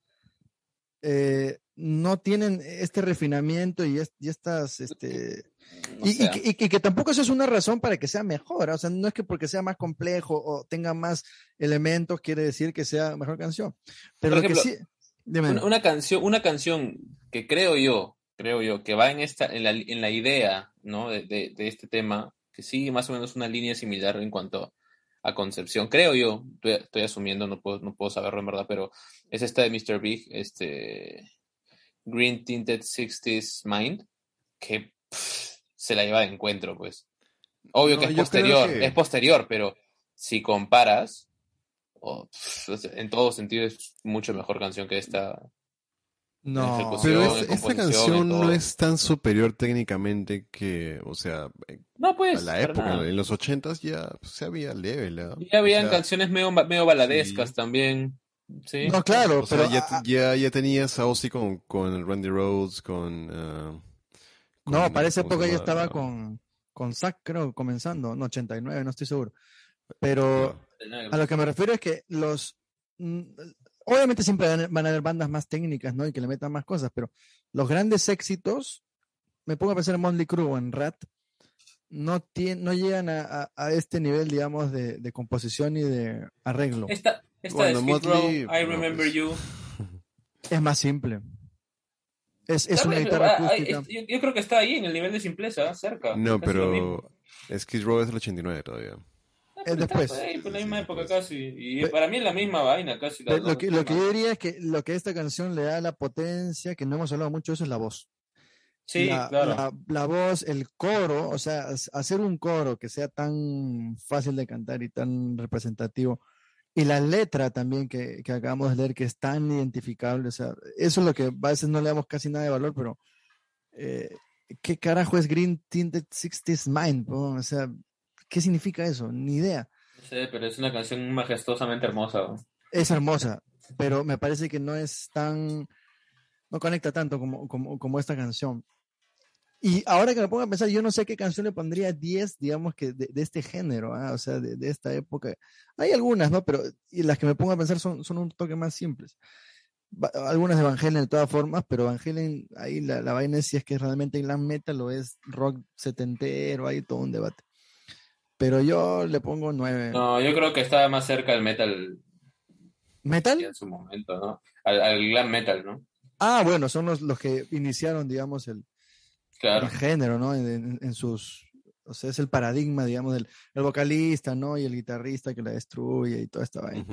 eh, no tienen este refinamiento y, es- y estas, este, y, que, y que- que tampoco eso es una razón para que sea mejor, o sea, no es que porque sea más complejo o tenga más elementos quiere decir que sea mejor canción. Pero Por lo que sí. Una, una canción, una canción que creo yo creo yo, que va en esta, en la, en la idea, ¿no? De, de, de este tema, que sigue más o menos una línea similar en cuanto a concepción, creo yo, estoy, estoy asumiendo, no puedo, no puedo saberlo en verdad, pero es esta de Mr. Big, este Green Tinted 60s Mind, que pff, se la lleva de encuentro, pues. Obvio No, que es posterior, que- es posterior, pero si comparas, oh, pff, en todo sentido es mucho mejor canción que esta. No, Pero es- esta canción no es tan superior técnicamente que, o sea, No, a pues. la para época, nada. en los ochentas ya pues, se había level, ¿ah? Ya habían O sea, canciones medio, medio baladescas sí. también. Sí. no, claro, O sea, pero ya, ya, ya tenías a Ozzy con, con Randy Rhodes, con... ah, con- no, para esa ¿cómo se época ya estaba con, con Zack, creo, comenzando, no, 89, no estoy seguro. Pero a lo que me refiero es que los. Obviamente siempre van a- van a haber bandas más técnicas, ¿no? Y que le metan más cosas, pero los grandes éxitos, me pongo a pensar en Motley Crue o en Rat, no, tien- no llegan a, a- a este nivel, digamos, de, de composición y de arreglo. Esta, esta Bueno, de Skid Row, Motley, I Remember pues. You. Es más simple. Es, es una guitarra Ah, ah, acústica. es- yo, yo creo que está ahí en el nivel de simpleza, cerca. No, pero Skid Row es del 89 todavía. Es después. por ahí, por la misma sí, época después. casi. Y para mí es la misma vaina, casi. Lo que, lo que yo diría es que lo que esta canción le da la potencia, que no hemos hablado mucho de eso, es la voz. Sí, la, claro. la- la voz, el coro, o sea, hacer un coro que sea tan fácil de cantar y tan representativo, y la letra también que, que acabamos de leer, que es tan identificable, o sea, eso es lo que a veces no le damos casi nada de valor, pero eh, ¿qué carajo es Green Tinted 60s Mind? po? O sea, ¿qué significa eso? Ni idea. No sé, pero es una canción majestuosamente hermosa. ¿no? Es hermosa, pero me parece que no es tan, no conecta tanto como, como, como esta canción. Y ahora que me pongo a pensar, yo no sé qué canción le pondría 10, digamos que de, de este género, ¿ah? o sea, de, de esta época. Hay algunas, ¿no? Pero y las que me pongo a pensar son, son un toque más simples. Algunas de Van Halen de todas formas, pero Van Halen, ahí la, la vaina es si es que realmente glam metal o es rock setentero, hay todo un debate. Pero yo le pongo 9. No, yo creo que está más cerca del metal ¿Metal? en su momento, ¿no? Al, al glam metal, ¿no? Ah, bueno, son los, los que iniciaron, digamos, el, Claro. el género, ¿no? En, en- en sus, o sea, es el paradigma, digamos, del el vocalista, ¿no? Y el guitarrista que la destruye y toda esta vaina.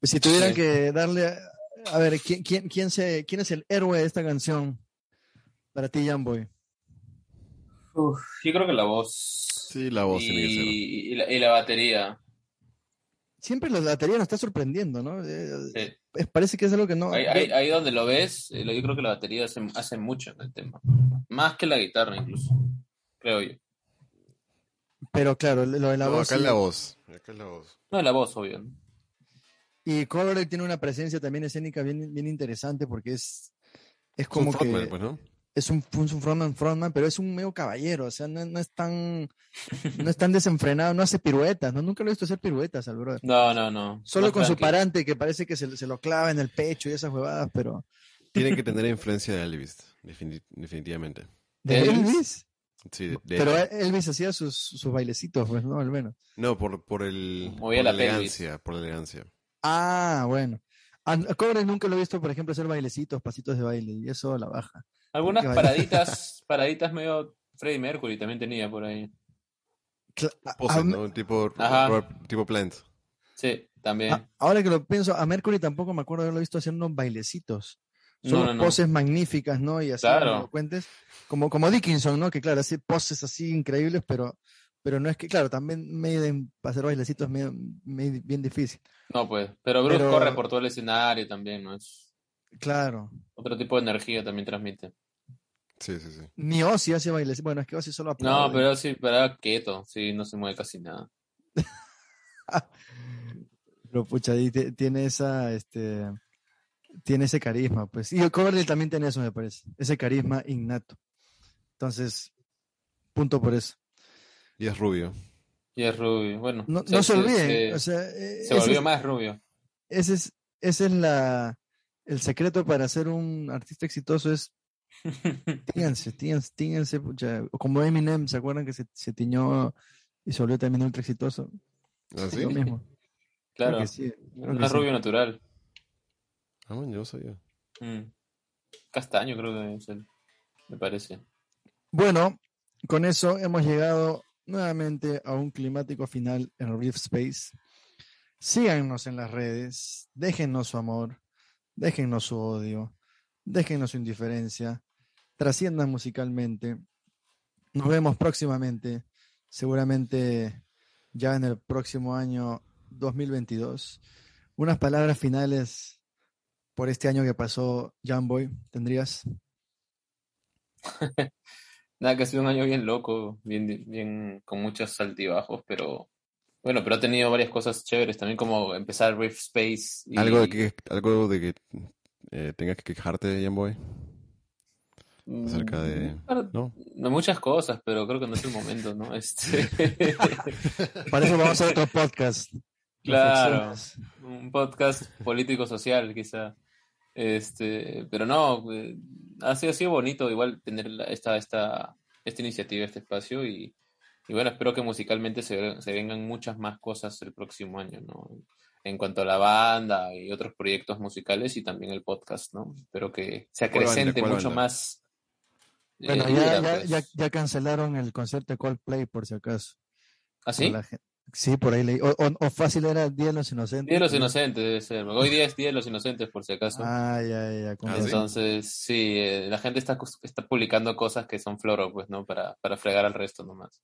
Pues si tuvieran Sí. que darle, a- a ver, ¿quién, quién, quién, se, ¿quién es el héroe de esta canción para ti, Jamboy? Uf, yo creo que la voz. Sí, la voz tiene que ser. y, y la, y la batería. Siempre la batería nos está sorprendiendo, ¿no? Eh, Sí. es- parece que es algo que no... Ahí, ahí- ahí donde lo ves, eh, yo creo que la batería hace, hace mucho en el tema. Más que la guitarra, incluso. Creo yo. Pero claro, lo de la No, voz... acá es la voz. Acá es la voz. No, la voz, obvio. ¿no? Y Colorado tiene una presencia también escénica bien, bien interesante porque es, es Es un como frontman, que... pues, ¿no? Es un, es un frontman, frontman, pero es un medio caballero, o sea, no, no es tan, no es tan desenfrenado, no hace piruetas, ¿no? Nunca lo he visto hacer piruetas al brother. No, no, no. Solo con su parante que parece que se, se lo clava en el pecho y esas huevadas, pero... Tiene que tener influencia de Elvis, defini- definitivamente. ¿De Elvis? Sí, de- de Pero. Elvis hacía sus, sus bailecitos, pues, ¿no? Al menos. No, por, por el por la pelvis. elegancia, por la elegancia. Ah, bueno. A, Cobre nunca lo he visto, por ejemplo, hacer bailecitos, pasitos de baile, y eso a la baja. Algunas paraditas, paraditas medio Freddie Mercury también tenía por ahí. Poses, a- ¿no? Tipo, tipo Plant. Sí, también. a- ahora que lo pienso, a Mercury tampoco me acuerdo haberlo visto hacer unos bailecitos. no, Son no, no. poses magníficas, ¿no? Y así Claro. elocuentes. Como, como Dickinson, ¿no? Que claro, hace poses así increíbles, pero, pero no es que, claro, también Maiden para hacer bailecitos es medio, medio- bien difícil. No, pues. Pero Bruce Pero- corre por todo el escenario también, ¿no? Es Claro. otro tipo de energía también transmite. Sí, sí, sí. Ni Ozzy hace bailecitos. Bueno, es que Ozzy solo No, aplaude. pero sí, pero quieto, sí, no se mueve casi nada. Pero pucha, te- tiene esa, este, tiene ese carisma, pues. Y el Coverdale también tiene eso, me parece. Ese carisma innato. Entonces, punto por eso. Y es rubio. Y es rubio, bueno. No, se- no olviden, se- o sea, eh, se volvió es- más rubio. ese es, ese es la, el secreto para ser un artista exitoso es tíñanse, tíñanse, tíñanse, pucha. O como Eminem, ¿se acuerdan que se, se tiñó y se volvió también ultra exitoso? ¿Ah, sí? Lo mismo. Creo Claro, que sí, sí. rubio natural. Ah, yo no sabía. Mm. Castaño creo que es el. me parece. Bueno, con eso hemos llegado nuevamente a un climático final en Rift Space. Síganos en las redes, déjennos su amor, déjennos su odio, déjennos su indiferencia, trasciendan musicalmente. Nos vemos próximamente, seguramente ya en el próximo año 2022. Unas palabras finales por este año que pasó, Jamboy, ¿tendrías? Nada, que ha sido un año bien loco, bien, bien con muchos altibajos, pero bueno, pero ha tenido varias cosas chéveres, también como empezar Rift Space. y- Algo de que, algo de que eh, tengas que quejarte, Jamboy. acerca de- Mm, ¿No? no, muchas cosas, pero creo que no es el momento, ¿no? Este, Para eso vamos a hacer otro podcast. Claro. Un podcast político-social, quizá. Este, pero no, eh, ha sido, ha sido bonito igual tener esta, esta, esta iniciativa, este espacio y, y bueno, espero que musicalmente se, se vengan muchas más cosas el próximo año, ¿no? En cuanto a la banda y otros proyectos musicales y también el podcast, ¿no? Espero que se acrecente ¿Cuál mucho más. Bueno, eh, ya, vida, ya, pues. ya, ya cancelaron el concierto de Coldplay, por si acaso. ¿Ah, sí? Por Sí, por ahí leí. O, o- o fácil era Día de los Inocentes. Día de los Inocentes debe ser. Hoy día es Día de los Inocentes, por si acaso. Ah, ya, ya, Ah. Entonces, sí, eh, la gente está, está publicando cosas que son floro, pues, ¿no? Para, para fregar al resto nomás.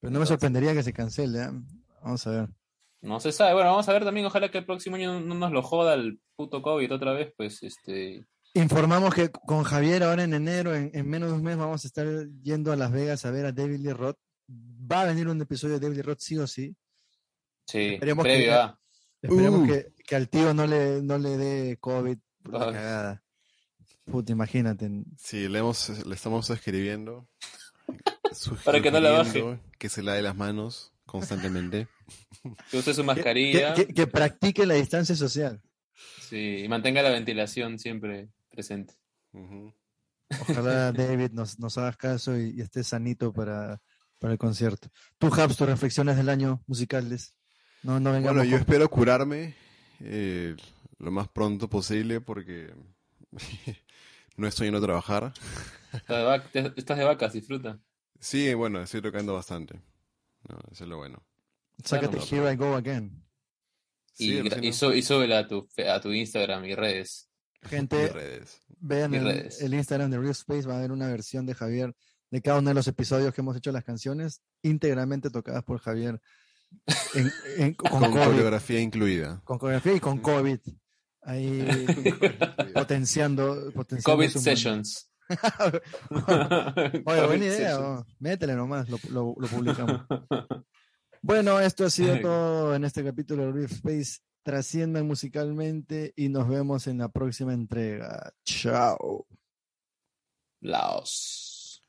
Pero no me sorprendería que se cancele. ¿eh? Vamos a ver. No se sabe. Bueno, vamos a ver también. Ojalá que el próximo año no nos lo joda el puto COVID otra vez, pues, este. Informamos que con Javier ahora en enero, en, en menos de un mes, vamos a estar yendo a Las Vegas a ver a David Lee Roth. Va a venir un episodio de David Lee Roth sí o sí. Sí, Esperemos que- previo a. Esperemos Uh. que, que al tío no le, no le dé COVID por la cagada. Puta, imagínate. Sí, le, hemos, le estamos escribiendo. Para que no la baje. Que se lave las manos constantemente. Que use su Que, mascarilla. que- que practique la distancia social. Sí, y mantenga la ventilación siempre presente. Ujú. Ojalá David nos, nos hagas caso y, y esté sanito para, para el concierto. Tú, Habs, tus reflexiones del año musicales. No, no Bueno, yo con- espero curarme eh, lo más pronto posible porque no estoy yendo a trabajar. Estás de, vac- estás de vacas, disfruta. Sí, bueno, estoy tocando bastante. No, eso es lo bueno. Sácate Claro, Here I Go Again. Y, Sí, y, súbela a tu, a tu Instagram y redes. Gente, redes. vean y el, redes. el Instagram de Real Space, va a haber una versión de Javier de cada uno de los episodios que hemos hecho las canciones, íntegramente tocadas por Javier en- en- con, Con COVID, coreografía incluida. con coreografía y con COVID. Ahí potenciando, potenciando COVID. Sessions. Oye, buena idea, métele nomás, lo, lo- lo publicamos. Bueno, esto ha sido todo en este capítulo de Rift Space. Trasciendan musicalmente y nos vemos en la próxima entrega. Chao. Laos.